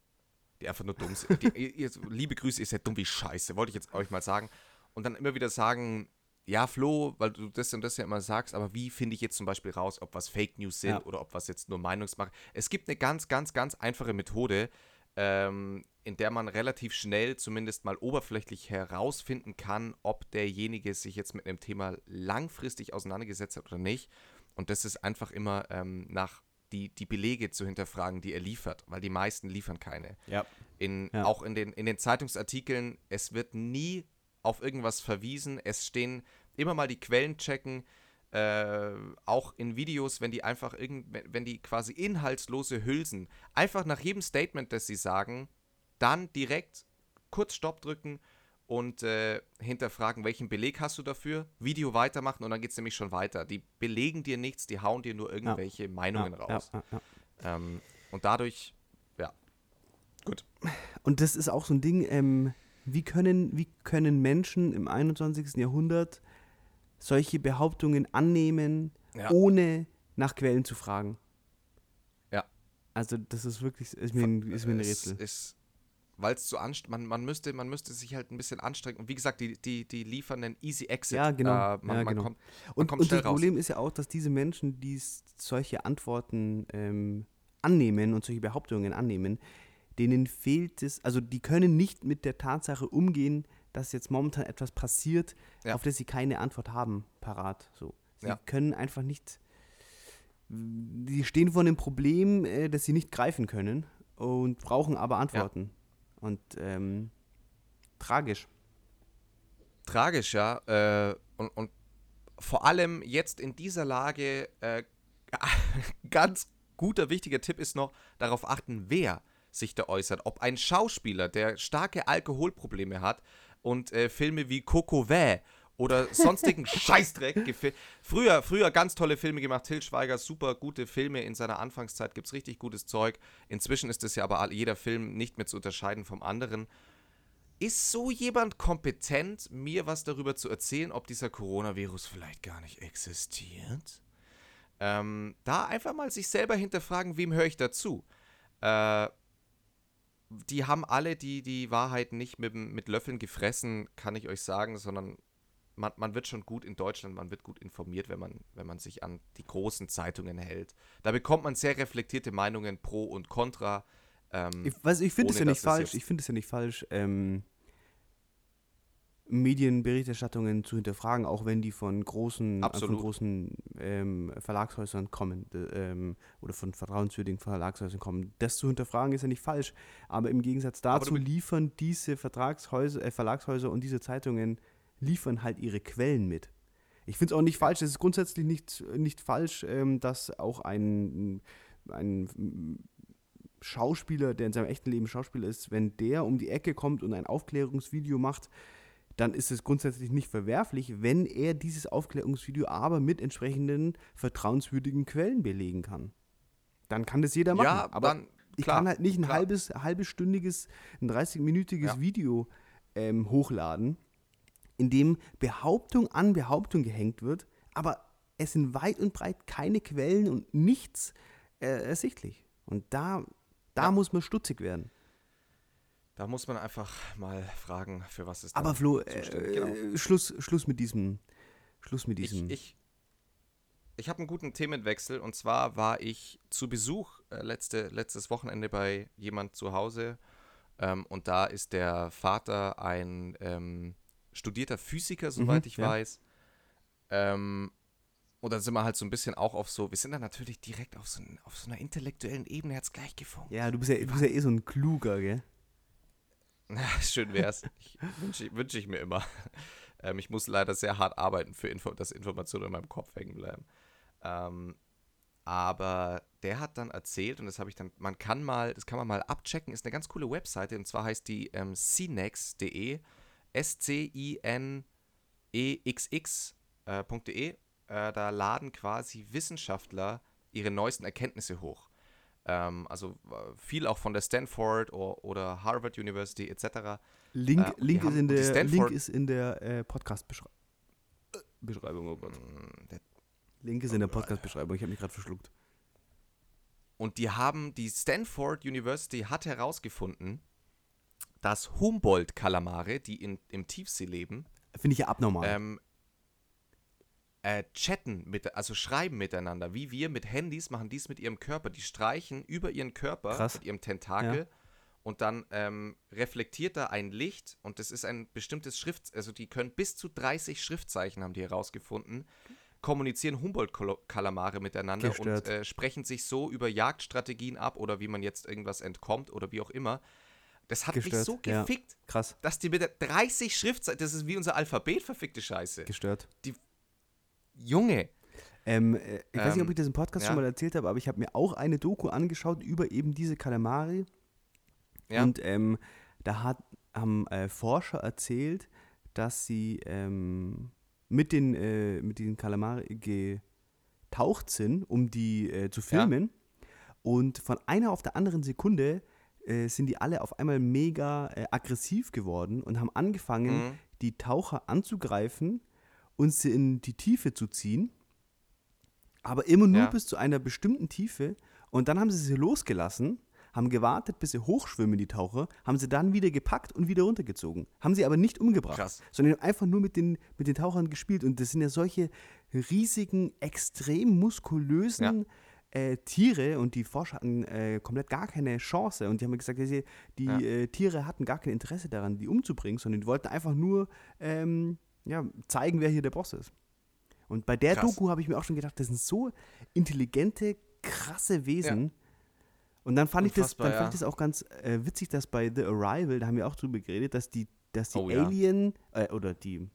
die einfach nur dumm sind. Die, ihr, ihr, liebe Grüße, ihr seid dumm wie Scheiße, wollte ich jetzt euch mal sagen. Und dann immer wieder sagen, ja, Flo, weil du das und das ja immer sagst, aber wie finde ich jetzt zum Beispiel raus, ob was Fake News sind Ja. oder ob was jetzt nur Meinungsmache? Es gibt eine ganz, ganz, ganz einfache Methode, ähm, in der man relativ schnell zumindest mal oberflächlich herausfinden kann, ob derjenige sich jetzt mit einem Thema langfristig auseinandergesetzt hat oder nicht. Und das ist einfach immer ähm, nach die, die Belege zu hinterfragen, die er liefert, weil die meisten liefern keine. Ja. In, Ja. Auch in den, in den Zeitungsartikeln, es wird nie auf irgendwas verwiesen. Es stehen immer mal die Quellen checken, äh, auch in Videos, wenn die einfach irgend, wenn- die quasi inhaltslose Hülsen, einfach nach jedem Statement, das sie sagen, dann direkt kurz Stopp drücken und äh, hinterfragen, welchen Beleg hast du dafür, Video weitermachen und dann geht es nämlich schon weiter. Die belegen dir nichts, die hauen dir nur irgendwelche Meinungen ja, raus. Ja, ja, ja. Ähm, und dadurch, ja, gut. Und das ist auch so ein Ding, ähm, wie, können, wie können Menschen im 21. Jahrhundert solche Behauptungen annehmen, Ja. ohne nach Quellen zu fragen? Ja. Also das ist wirklich, ist mir ein, ist mir ein Rätsel. weil es zu anstrengend, man, man, müsste, man müsste sich halt ein bisschen anstrengen. Und wie gesagt, die, die, die liefern einen Easy Exit. Ja, genau. Äh, man, Ja, man genau. kommt, Und, und das raus. Problem ist ja auch, dass diese Menschen, die solche Antworten ähm, annehmen und solche Behauptungen annehmen, denen fehlt es, also die können nicht mit der Tatsache umgehen, dass jetzt momentan etwas passiert, Ja. auf das sie keine Antwort haben, parat. So. Sie Ja. können einfach nicht. Die stehen vor einem Problem, äh, das sie nicht greifen können und brauchen aber Antworten. Und ähm, tragisch. Tragisch, ja. Äh, und, und vor allem jetzt in dieser Lage, äh, ganz guter, wichtiger Tipp ist noch, darauf achten, wer sich da äußert. Ob ein Schauspieler, der starke Alkoholprobleme hat und äh, Filme wie Coco Vä oder sonstigen Scheißdreck gefil- Früher, früher ganz tolle Filme gemacht. Till Schweiger, super gute Filme. In seiner Anfangszeit gibt es richtig gutes Zeug. Inzwischen ist es ja aber jeder Film nicht mehr zu unterscheiden vom anderen. Ist so jemand kompetent, mir was darüber zu erzählen, ob dieser Coronavirus vielleicht gar nicht existiert? Ähm, da einfach mal sich selber hinterfragen, wem höre ich dazu? Äh, die haben alle die, die Wahrheit nicht mit, mit Löffeln gefressen, kann ich euch sagen, sondern man, man wird schon gut in Deutschland, man wird gut informiert, wenn man, wenn man sich an die großen Zeitungen hält. Da bekommt man sehr reflektierte Meinungen pro und contra. Ähm, Ich, weiß, ich finde es ja nicht falsch. Ich finde es ja nicht falsch, ähm, Medienberichterstattungen zu hinterfragen, auch wenn die von großen, äh, von Absolut. großen ähm, Verlagshäusern kommen ähm, oder von vertrauenswürdigen Verlagshäusern kommen. Das zu hinterfragen ist ja nicht falsch, aber im Gegensatz dazu liefern diese Vertragshäuser, äh, Verlagshäuser und diese Zeitungen liefern halt ihre Quellen mit. Ich finde es auch nicht falsch, es ist grundsätzlich nicht, nicht falsch, ähm, dass auch ein, ein Schauspieler, der in seinem echten Leben Schauspieler ist, wenn der um die Ecke kommt und ein Aufklärungsvideo macht, dann ist es grundsätzlich nicht verwerflich, wenn er dieses Aufklärungsvideo aber mit entsprechenden vertrauenswürdigen Quellen belegen kann. Dann kann das jeder machen. ja, aber dann, ich klar, kann halt nicht ein klar. halbes, halbestündiges, ein 30-minütiges Ja. Video ähm, hochladen, in dem Behauptung an Behauptung gehängt wird, aber es sind weit und breit keine Quellen und nichts äh, ersichtlich. Und da, da Ja. muss man stutzig werden. Da muss man einfach mal fragen, für was es Aber dann Flo, äh, genau. Schluss, Schluss mit diesem, Schluss mit diesem. Ich, ich, ich habe einen guten Themenwechsel und zwar war ich zu Besuch äh, letzte, letztes Wochenende bei jemand zu Hause ähm, und da ist der Vater ein ähm, studierter Physiker, soweit Mhm, ich ja. weiß. Ähm, und dann sind wir halt so ein bisschen auch auf so, wir sind dann natürlich direkt auf so, auf so einer intellektuellen Ebene, hat's gleich gefunkt. ja, du bist ja, du bist ja eh so ein Kluger, gell? Schön wär's. Ich, Wünsche wünsch ich mir immer. Ähm, ich muss leider sehr hart arbeiten, für Info dass Informationen in meinem Kopf hängen bleiben. Ähm, aber der hat dann erzählt, und das habe ich dann, man kann mal, das kann man mal abchecken, ist eine ganz coole Webseite, und zwar heißt die ähm, cnex.de, S-C-I-N-E-X-X.de. Äh, da laden quasi Wissenschaftler ihre neuesten Erkenntnisse hoch. Ähm, also äh, viel auch von der Stanford or, oder Harvard University etc. Link, Äh, Link, ist in und die der, Stanford- Link ist in der äh, Podcast-Beschreibung. Oh. Mm, der Link ist in der Podcast-Beschreibung. Ich habe mich gerade verschluckt. Und die haben, die Stanford University hat herausgefunden, dass Humboldt-Kalamare, die in, im Tiefsee leben, Finde ich ja abnormal. ähm, äh, chatten, mit, also schreiben miteinander. Wie wir mit Handys machen dies mit ihrem Körper. Die streichen über ihren Körper Krass. mit ihrem Tentakel und dann ähm, reflektiert da ein Licht und das ist ein bestimmtes Schrift, also die können bis zu 30 Schriftzeichen, haben die herausgefunden, kommunizieren Humboldt-Kalamare miteinander Gestört. und äh, sprechen sich so über Jagdstrategien ab oder wie man jetzt irgendwas entkommt oder wie auch immer. Das hat mich Gestört, so ja. gefickt, Krass. dass die mit der 30 Schriftzeichen, das ist wie unser Alphabet, verfickte Scheiße. Gestört. Junge, Ähm, äh, ich weiß nicht, ob Ähm, ich das im Podcast ja. schon mal erzählt habe, aber ich habe mir auch eine Doku angeschaut über eben diese Kalamari. Ja. Und ähm, da hat, haben äh, Forscher erzählt, dass sie ähm, mit, den, äh, mit diesen Kalamari getaucht sind, um die äh, zu filmen. Und von einer auf der anderen Sekunde äh, sind die alle auf einmal mega äh, aggressiv geworden und haben angefangen, Mhm. die Taucher anzugreifen und sie in die Tiefe zu ziehen. Aber immer nur Ja. bis zu einer bestimmten Tiefe. Und dann haben sie sie losgelassen, haben gewartet, bis sie hochschwimmen, die Taucher, haben sie dann wieder gepackt und wieder runtergezogen. Haben sie aber nicht umgebracht, Krass. sondern einfach nur mit den, mit den Tauchern gespielt. Und das sind ja solche riesigen, extrem muskulösen äh, Tiere und die Forscher hatten äh, komplett gar keine Chance und die haben gesagt, die, die Ja. äh, Tiere hatten gar kein Interesse daran, die umzubringen, sondern die wollten einfach nur ähm, ja, zeigen, wer hier der Boss ist. Und bei der Krass. Doku habe ich mir auch schon gedacht, das sind so intelligente, krasse Wesen. Und dann fand ich das, dann fand ja. ich das auch ganz äh, witzig, dass bei The Arrival, da haben wir auch drüber geredet, dass die, dass die Oh ja. Alien äh, oder die,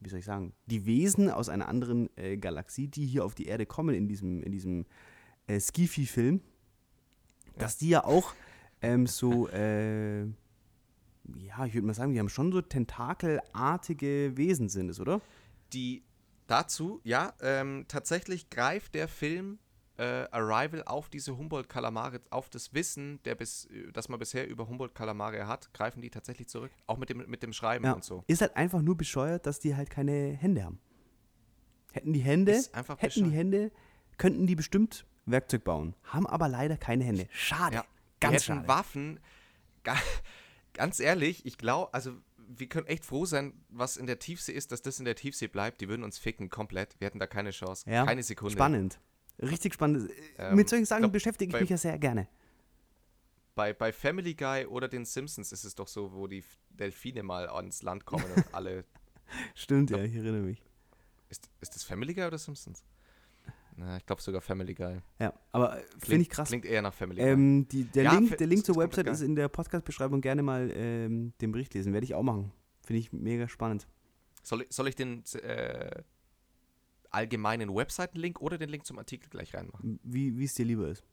wie soll ich sagen, die Wesen aus einer anderen äh, Galaxie, die hier auf die Erde kommen in diesem, in diesem äh, Skifi-Film, dass die ja auch ähm, so, äh, ja, ich würde mal sagen, die haben schon so tentakelartige Wesen sind es, oder? Die dazu, ja, ähm, tatsächlich greift der Film äh, Arrival auf diese Humboldt-Kalamare, auf das Wissen, der bis, das man bisher über Humboldt-Kalamare hat, greifen die tatsächlich zurück. Auch mit dem, mit dem Schreiben Ja. und so. Ist halt einfach nur bescheuert, dass die halt keine Hände haben. Hätten die Hände, hätten die. Hände, könnten die bestimmt Werkzeug bauen. Haben aber leider keine Hände. Schade. Ja, Ganz die hätten schade. Waffen. Ga, ganz ehrlich, ich glaube, also wir können echt froh sein, was in der Tiefsee ist, dass das in der Tiefsee bleibt. Die würden uns ficken komplett. Wir hätten da keine Chance. Ja, Keine Sekunde. Spannend. Richtig spannend. Ähm, Mit solchen Sachen glaub, beschäftige ich bei- mich ja sehr gerne. Bei, bei Family Guy oder den Simpsons ist es doch so, wo die Delfine mal ans Land kommen und alle. Stimmt, ja, ich erinnere mich. Ist, ist das Family Guy oder Simpsons? Na, ich glaube sogar Family Guy. Ja, aber äh, finde ich krass. Klingt eher nach Family Guy. Ähm, die, der, Ja, Link, der Link zur Website ist in der Podcast-Beschreibung. Gerne mal ähm, den Bericht lesen. Werde ich auch machen. Finde ich mega spannend. Soll, ich- soll ich den äh, allgemeinen Webseiten-Link oder den Link zum Artikel gleich reinmachen? Wie es dir lieber ist.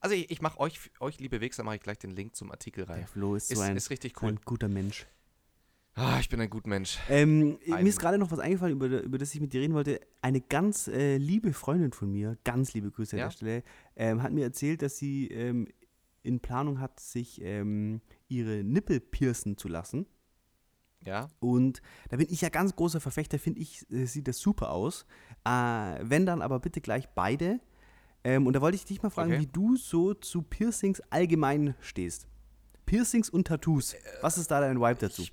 Also ich, ich mache euch, euch, liebe Wichser, mache ich gleich den Link zum Artikel rein. Der Flo ist, Ist, so ein, ist richtig cool. ein guter Mensch. Ah, ich bin ein guter Mensch. Ähm, mir Ein- ist gerade noch was eingefallen, über, über das ich mit dir reden wollte. Eine ganz äh, liebe Freundin von mir, ganz liebe Grüße Ja? an der Stelle, ähm, hat mir erzählt, dass sie ähm, in Planung hat, sich ähm, ihre Nippel piercen zu lassen. Ja, Und da bin ich ja ganz großer Verfechter, finde ich, äh, sieht das super aus. Äh, wenn dann aber bitte gleich beide. Ähm, und da wollte ich dich mal fragen, Okay. wie du so zu Piercings allgemein stehst. Piercings und Tattoos. Was ist da dein Vibe dazu? ich-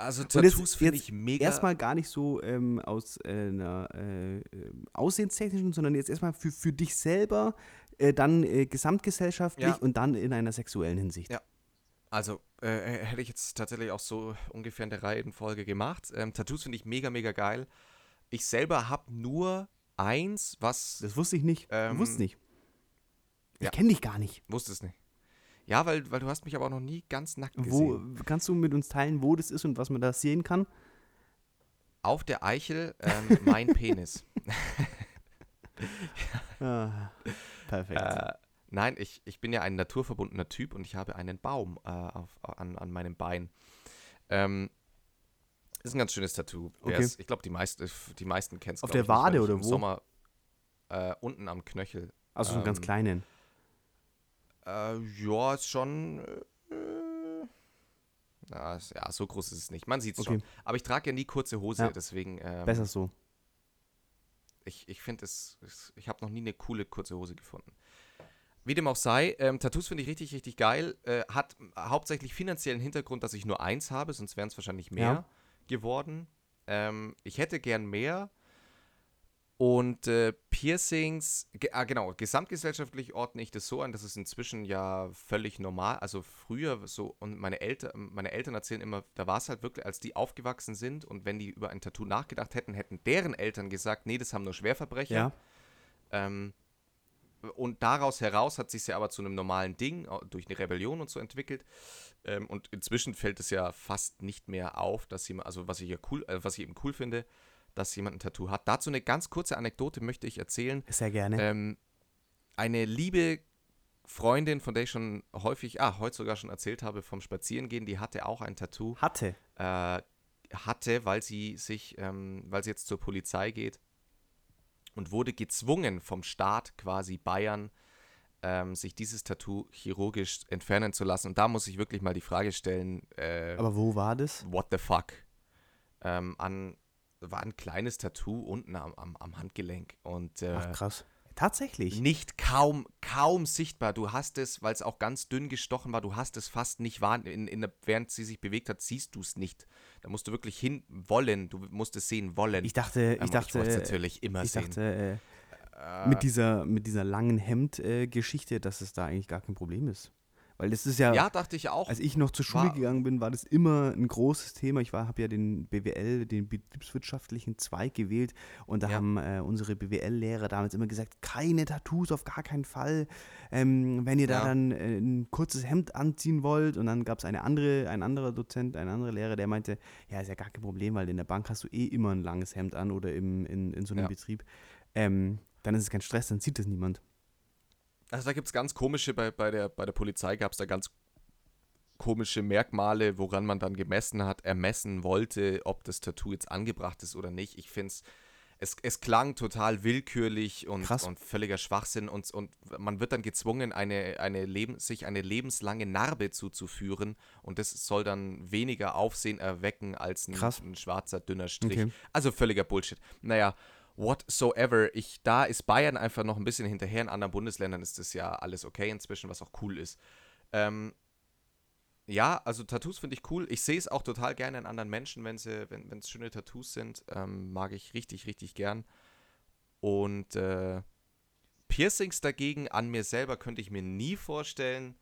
also Tattoos finde ich mega. Erstmal gar nicht so ähm, aus einer äh, äh, aussehenstechnischen, sondern jetzt erstmal für, für dich selber, äh, dann äh, gesamtgesellschaftlich Ja. und dann in einer sexuellen Hinsicht. Ja. Also, äh, hätte ich jetzt tatsächlich auch so ungefähr in der Reihenfolge gemacht. Ähm, Tattoos finde ich mega, mega geil. Ich selber habe nur eins, was. Das wusste ich nicht. Ähm, du wusstest nicht. Ich ja. kenne dich gar nicht. Wusste es nicht. Ja, weil, weil du hast mich aber auch noch nie ganz nackt Wo, gesehen. kannst du mit uns teilen, wo das ist und was man da sehen kann? Auf der Eichel ähm, mein Penis. Ah, perfekt. Äh, nein, ich, ich bin ja ein naturverbundener Typ und ich habe einen Baum äh, auf, an, an meinem Bein. Ähm, ist ein ganz schönes Tattoo. Okay. ich glaube, die, meist, die meisten kennen es. Auf der Wade oder im wo? Sommer äh, unten am Knöchel. also so einen ganz ähm, kleinen. Äh, ja, ist schon. Äh, na, ist- ja, so groß ist es nicht. Man sieht es Okay. schon. Aber ich trage ja nie kurze Hose, Ja. deswegen. Ähm, Besser so. Ich, ich finde es, ich habe noch nie eine coole kurze Hose gefunden. Wie dem auch sei, ähm, Tattoos finde ich richtig, richtig geil. Äh, hat hauptsächlich finanziellen Hintergrund, dass ich nur eins habe, sonst wären es wahrscheinlich mehr Ja. geworden. Ähm, ich hätte gern mehr. Und äh, Piercings, ge ah, genau, gesamtgesellschaftlich ordne ich das so an, dass es inzwischen ja völlig normal, also früher so, und meine Eltern, meine Eltern erzählen immer, da war es halt wirklich, als die aufgewachsen sind und wenn die über ein Tattoo nachgedacht hätten, hätten deren Eltern gesagt, nee, das haben nur Schwerverbrecher. Ja. Ähm, und daraus heraus hat sich ja aber zu einem normalen Ding durch eine Rebellion und so entwickelt. Ähm, und inzwischen fällt es ja fast nicht mehr auf, dass jemand, also was ich ja cool, äh, was ich eben cool finde, dass jemand ein Tattoo hat. Dazu eine ganz kurze Anekdote möchte ich erzählen. Sehr gerne. Ähm, eine liebe Freundin, von der ich schon häufig, ah, heute sogar schon erzählt habe, vom Spazierengehen, die hatte auch ein Tattoo Hatte. äh, hatte, weil sie sich, ähm, weil sie jetzt zur Polizei geht und wurde gezwungen vom Staat quasi Bayern, ähm, sich dieses Tattoo chirurgisch entfernen zu lassen. Und da muss ich wirklich mal die Frage stellen, äh, Aber wo war das? what the fuck? Ähm, an, war ein kleines Tattoo unten am, am, am Handgelenk und äh, Ach krass. Tatsächlich. nicht kaum, kaum sichtbar. Du hast es, weil es auch ganz dünn gestochen war, du hast es fast nicht wahr, in, in, während sie sich bewegt hat, siehst du es nicht. Da musst du wirklich hin wollen, du musst es sehen wollen. Ich dachte, Ähm, ich dachte, wollte es natürlich immer ich sehen. dachte, Äh, mit dieser, mit dieser langen Hemd-Geschichte, dass es da eigentlich gar kein Problem ist. Weil das ist ja, ja, dachte ich auch. als ich noch zur Schule War- gegangen bin, war das immer ein großes Thema. Ich habe ja den BWL, den betriebswirtschaftlichen Zweig gewählt und da Ja. haben äh, unsere BWL-Lehrer damals immer gesagt, keine Tattoos auf gar keinen Fall. Ähm, wenn ihr da Ja. dann äh, ein kurzes Hemd anziehen wollt und dann gab es eine andere, ein anderer Dozent, ein anderer Lehrer, der meinte, ja, ist ja gar kein Problem, weil in der Bank hast du eh immer ein langes Hemd an oder im, in, in so einem Ja. Betrieb. Ähm, dann ist es kein Stress, dann sieht das niemand. Also da gibt es ganz komische, bei, bei, der, bei der Polizei gab es da ganz komische Merkmale, woran man dann gemessen hat, ermessen wollte, ob das Tattoo jetzt angebracht ist oder nicht. Ich finde es, es klang total willkürlich und, Krass. und völliger Schwachsinn und, und man wird dann gezwungen, eine, eine Leben, sich eine lebenslange Narbe zuzuführen und das soll dann weniger Aufsehen erwecken als ein, ein schwarzer, dünner Strich. Okay. Also völliger Bullshit. Naja, whatsoever. Ich, da ist Bayern einfach noch ein bisschen hinterher. In anderen Bundesländern ist das ja alles okay inzwischen, was auch cool ist. Ähm, ja, also Tattoos finde ich cool. Ich sehe es auch total gerne in anderen Menschen, wenn sie, wenn es schöne Tattoos sind. Ähm, mag ich richtig, richtig gern. Und äh, Piercings dagegen an mir selber könnte ich mir nie vorstellen.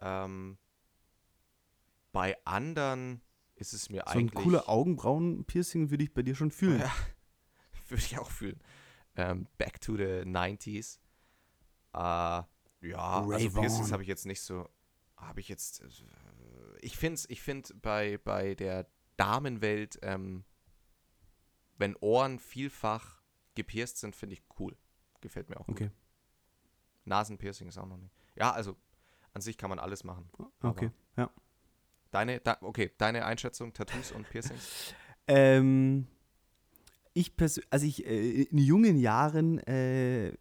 Ähm, bei anderen ist es mir So ein eigentlich. cooler Augenbrauen-Piercing würde ich bei dir schon fühlen. Ja, würde ich auch fühlen. Ähm, back to the 90s. Äh, ja, also Ray Piercings Vaughn. habe ich jetzt nicht so. Habe ich jetzt. Äh, ich finde ich find bei, bei der Damenwelt, ähm, wenn Ohren vielfach gepierst sind, finde ich cool. Gefällt mir auch gut. Okay, Nasenpiercing ist auch noch nicht. Ja, also an sich kann man alles machen. okay, ja. Deine, da, okay, deine Einschätzung, Tattoos und Piercings? Ähm, ich persönlich, also ich äh, in jungen Jahren, äh,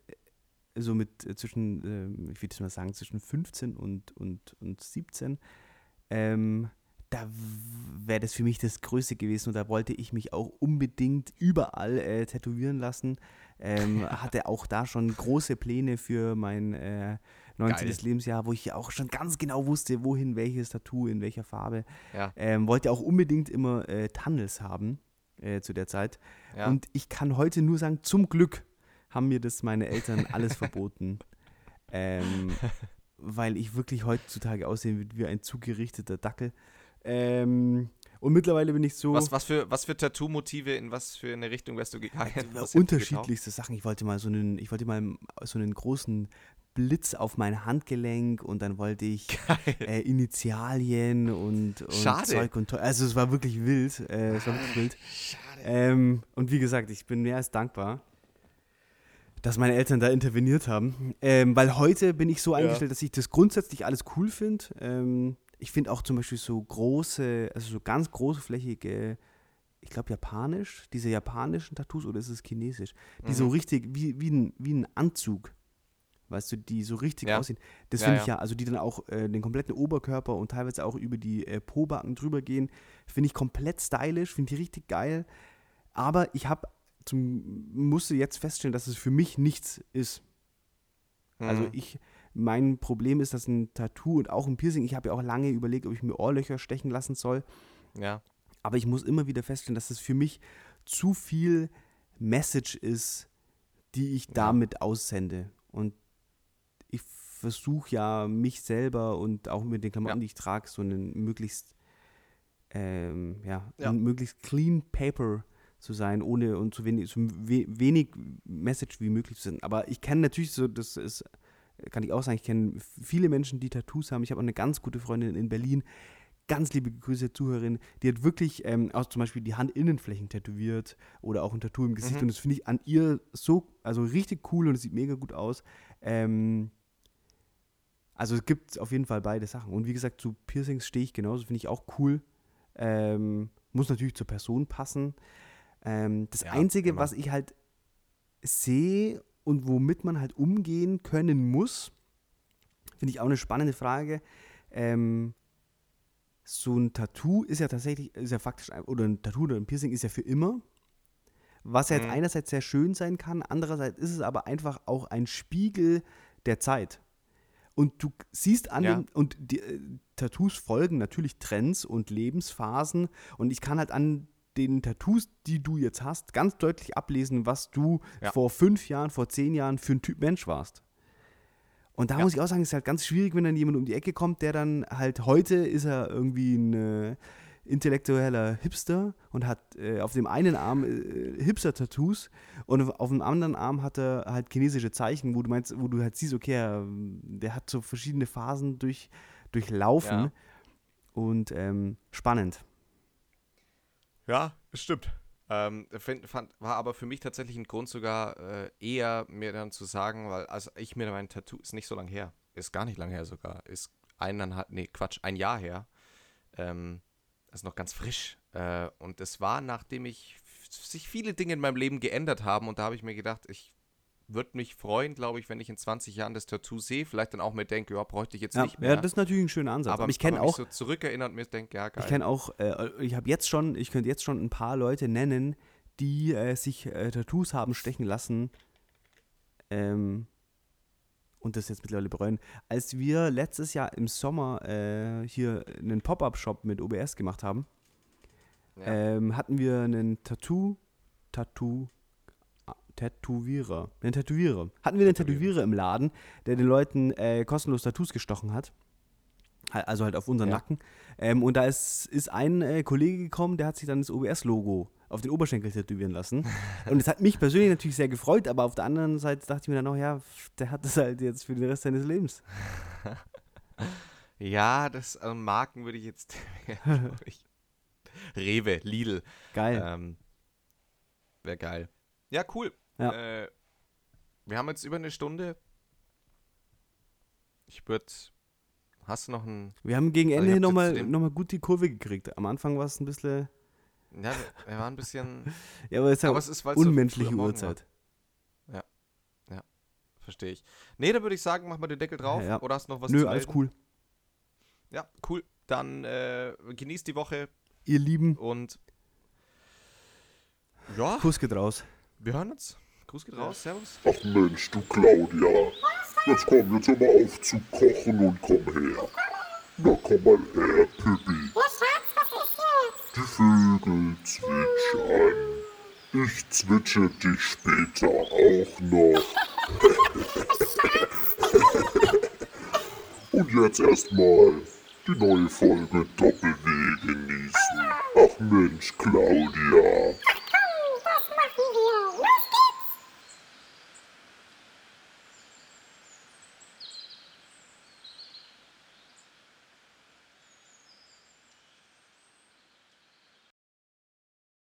so mit äh, zwischen, ähm, ich würde mal sagen, zwischen 15 und, und, und 17, ähm, da wäre das für mich das Größte gewesen und da wollte ich mich auch unbedingt überall äh, tätowieren lassen. Ähm, hatte auch da schon große Pläne für mein äh, 19. Geil. Lebensjahr, wo ich auch schon ganz genau wusste, wohin welches Tattoo, in welcher Farbe. Ja, Ähm, wollte auch unbedingt immer äh, Tunnels haben äh, zu der Zeit. ja. Und ich kann heute nur sagen, zum Glück haben mir das meine Eltern alles verboten. Ähm, weil ich wirklich heutzutage aussehe wie- wie ein zugerichteter Dackel. Ähm, und mittlerweile bin ich so was, was für, was für Tattoo-Motive, in was für eine Richtung wärst du gegangen? dir unterschiedlichste Sachen. Ich wollte mal so einen, ich wollte mal so einen großen Blitz auf mein Handgelenk und dann wollte ich äh, Initialien und, und Schade. Zeug und Teug. Also es war wirklich wild. Äh, es war wirklich wild. Schade. Ähm, und wie gesagt, ich bin mehr als dankbar, dass meine Eltern da interveniert haben. Ähm, weil heute bin ich so eingestellt, dass ich das grundsätzlich alles cool finde. Ähm, ich finde auch zum Beispiel so große, also so ganz großflächige, ich glaube japanisch, diese japanischen Tattoos oder ist es chinesisch, die so Mhm. richtig wie, wie, ein, wie ein Anzug. Weißt du, die so richtig Ja. aussehen. Das Ja, finde ich ja. ja, also die dann auch äh, den kompletten Oberkörper und teilweise auch über die äh, Pobacken drüber gehen, finde ich komplett stylisch, finde ich richtig geil. Aber ich habe zum musste jetzt feststellen, dass es für mich nichts ist. Also Mhm. ich, mein Problem ist, dass ein Tattoo und auch ein Piercing, ich habe ja auch lange überlegt, ob ich mir Ohrlöcher stechen lassen soll, Ja, aber ich muss immer wieder feststellen, dass es für mich zu viel Message ist, die ich damit aussende. Und versuche ja, mich selber und auch mit den Klamotten, Ja. die ich trage, so einen möglichst, ähm, ja, Ja. ein möglichst clean Paper zu sein, ohne und so wenig, so we wenig Message wie möglich zu senden. Aber ich kenne natürlich so, das ist, kann ich auch sagen, ich kenne viele Menschen, die Tattoos haben. Ich habe auch eine ganz gute Freundin in Berlin, ganz liebe Grüße, Zuhörerin, die hat wirklich ähm, auch zum Beispiel die Handinnenflächen tätowiert oder auch ein Tattoo im Gesicht. Mhm. Und das finde ich an ihr so, also richtig cool und es sieht mega gut aus. Ähm, also es gibt auf jeden Fall beide Sachen. Und wie gesagt, zu Piercings stehe ich genauso, finde ich auch cool. Ähm, muss natürlich zur Person passen. Ähm, das Ja, Einzige, immer. was ich halt sehe und womit man halt umgehen können muss, finde ich auch eine spannende Frage. Ähm, so ein Tattoo ist ja tatsächlich, ist ja faktisch, oder ein Tattoo oder ein Piercing ist ja für immer. Was ja jetzt Mhm. einerseits sehr schön sein kann, andererseits ist es aber einfach auch ein Spiegel der Zeit. Und du siehst an Ja. den, und die äh, Tattoos folgen natürlich Trends und Lebensphasen und ich kann halt an den Tattoos, die du jetzt hast, ganz deutlich ablesen, was du Ja. vor fünf Jahren, vor zehn Jahren für ein Typ Mensch warst. Und da Ja. muss ich auch sagen, es ist halt ganz schwierig, wenn dann jemand um die Ecke kommt, der dann halt heute ist er irgendwie ein intellektueller Hipster und hat äh, auf dem einen Arm äh, Hipster-Tattoos und auf- dem anderen Arm hat er halt chinesische Zeichen, wo du meinst, wo du halt siehst, okay, er, der hat so verschiedene Phasen durch, durchlaufen Ja. und ähm, spannend. Ja, das stimmt. Ähm, find, fand, war aber für mich tatsächlich ein Grund sogar äh, eher mir dann zu sagen, weil als ich mir mein Tattoo, ist nicht so lang her, ist gar nicht lang her sogar, ist eineinhalb, nee, Quatsch, ein Jahr her, ähm, ist noch ganz frisch äh, und es war, nachdem ich, sich viele Dinge in meinem Leben geändert haben und da habe ich mir gedacht, ich würde mich freuen, glaube ich, wenn ich in 20 Jahren das Tattoo sehe, vielleicht dann auch mir denke, ja, bräuchte ich jetzt Ja, nicht mehr. ja, das ist natürlich ein schöner Ansatz. aber, Aber, ich kenne auch, so zurückerinnert mir denke, ja, geil. ich kenne auch, äh, ich habe jetzt schon, ich könnte jetzt schon ein paar Leute nennen, die äh, sich äh, Tattoos haben stechen lassen ähm, und das jetzt mittlerweile bereuen. Als wir letztes Jahr im Sommer äh, hier einen Pop-Up-Shop mit OBS gemacht haben, ja. ähm, hatten wir einen Tattoo, Tattoo, ah, Tätowierer, einen Tätowierer. Hatten wir einen Tätowierer. Tätowierer im Laden, der den Leuten äh, kostenlos Tattoos gestochen hat. Halt- Also halt auf unseren Ja. Nacken. Ähm, und da ist, ist ein äh, Kollege gekommen, der hat sich dann das OBS-Logo auf den Oberschenkel tätowieren lassen. und das hat mich persönlich natürlich sehr gefreut, aber auf der anderen Seite dachte ich mir dann auch, ja, der hat das halt jetzt für den Rest seines Lebens. Ja, das also Marken würde ich jetzt. ich- Rewe, Lidl. Geil. Ähm, Wäre geil. Ja, cool. Ja. Äh, wir haben jetzt über eine Stunde. Ich würde. Hast du noch ein. Wir haben gegen Also Ende jetzt nochmal noch mal gut die Kurve gekriegt. Am Anfang war es ein bisschen, Ja, wir, waren ein bisschen. ja, aber es ist aber ja es ist, so früh unmenschliche Morgen Uhrzeit. War. Verstehe ich. Nee, dann würde ich sagen, mach mal den Deckel drauf. Ja. Oder hast du noch was Nö, zu alles melden? cool. Ja, cool. Dann äh, genießt die Woche Ihr Lieben, und. Ja, Kuss geht raus. wir hören uns. Gruß geht raus. Servus. Ach Mensch, du Claudia. Jetzt komm, jetzt hör mal auf zu kochen und komm her. Na komm mal her, Pippi. Die Vögel zwitschern. Ich zwitsche dich später auch noch. und jetzt erstmal die neue Folge Doppel-W genießen. Ach Mensch, Claudia.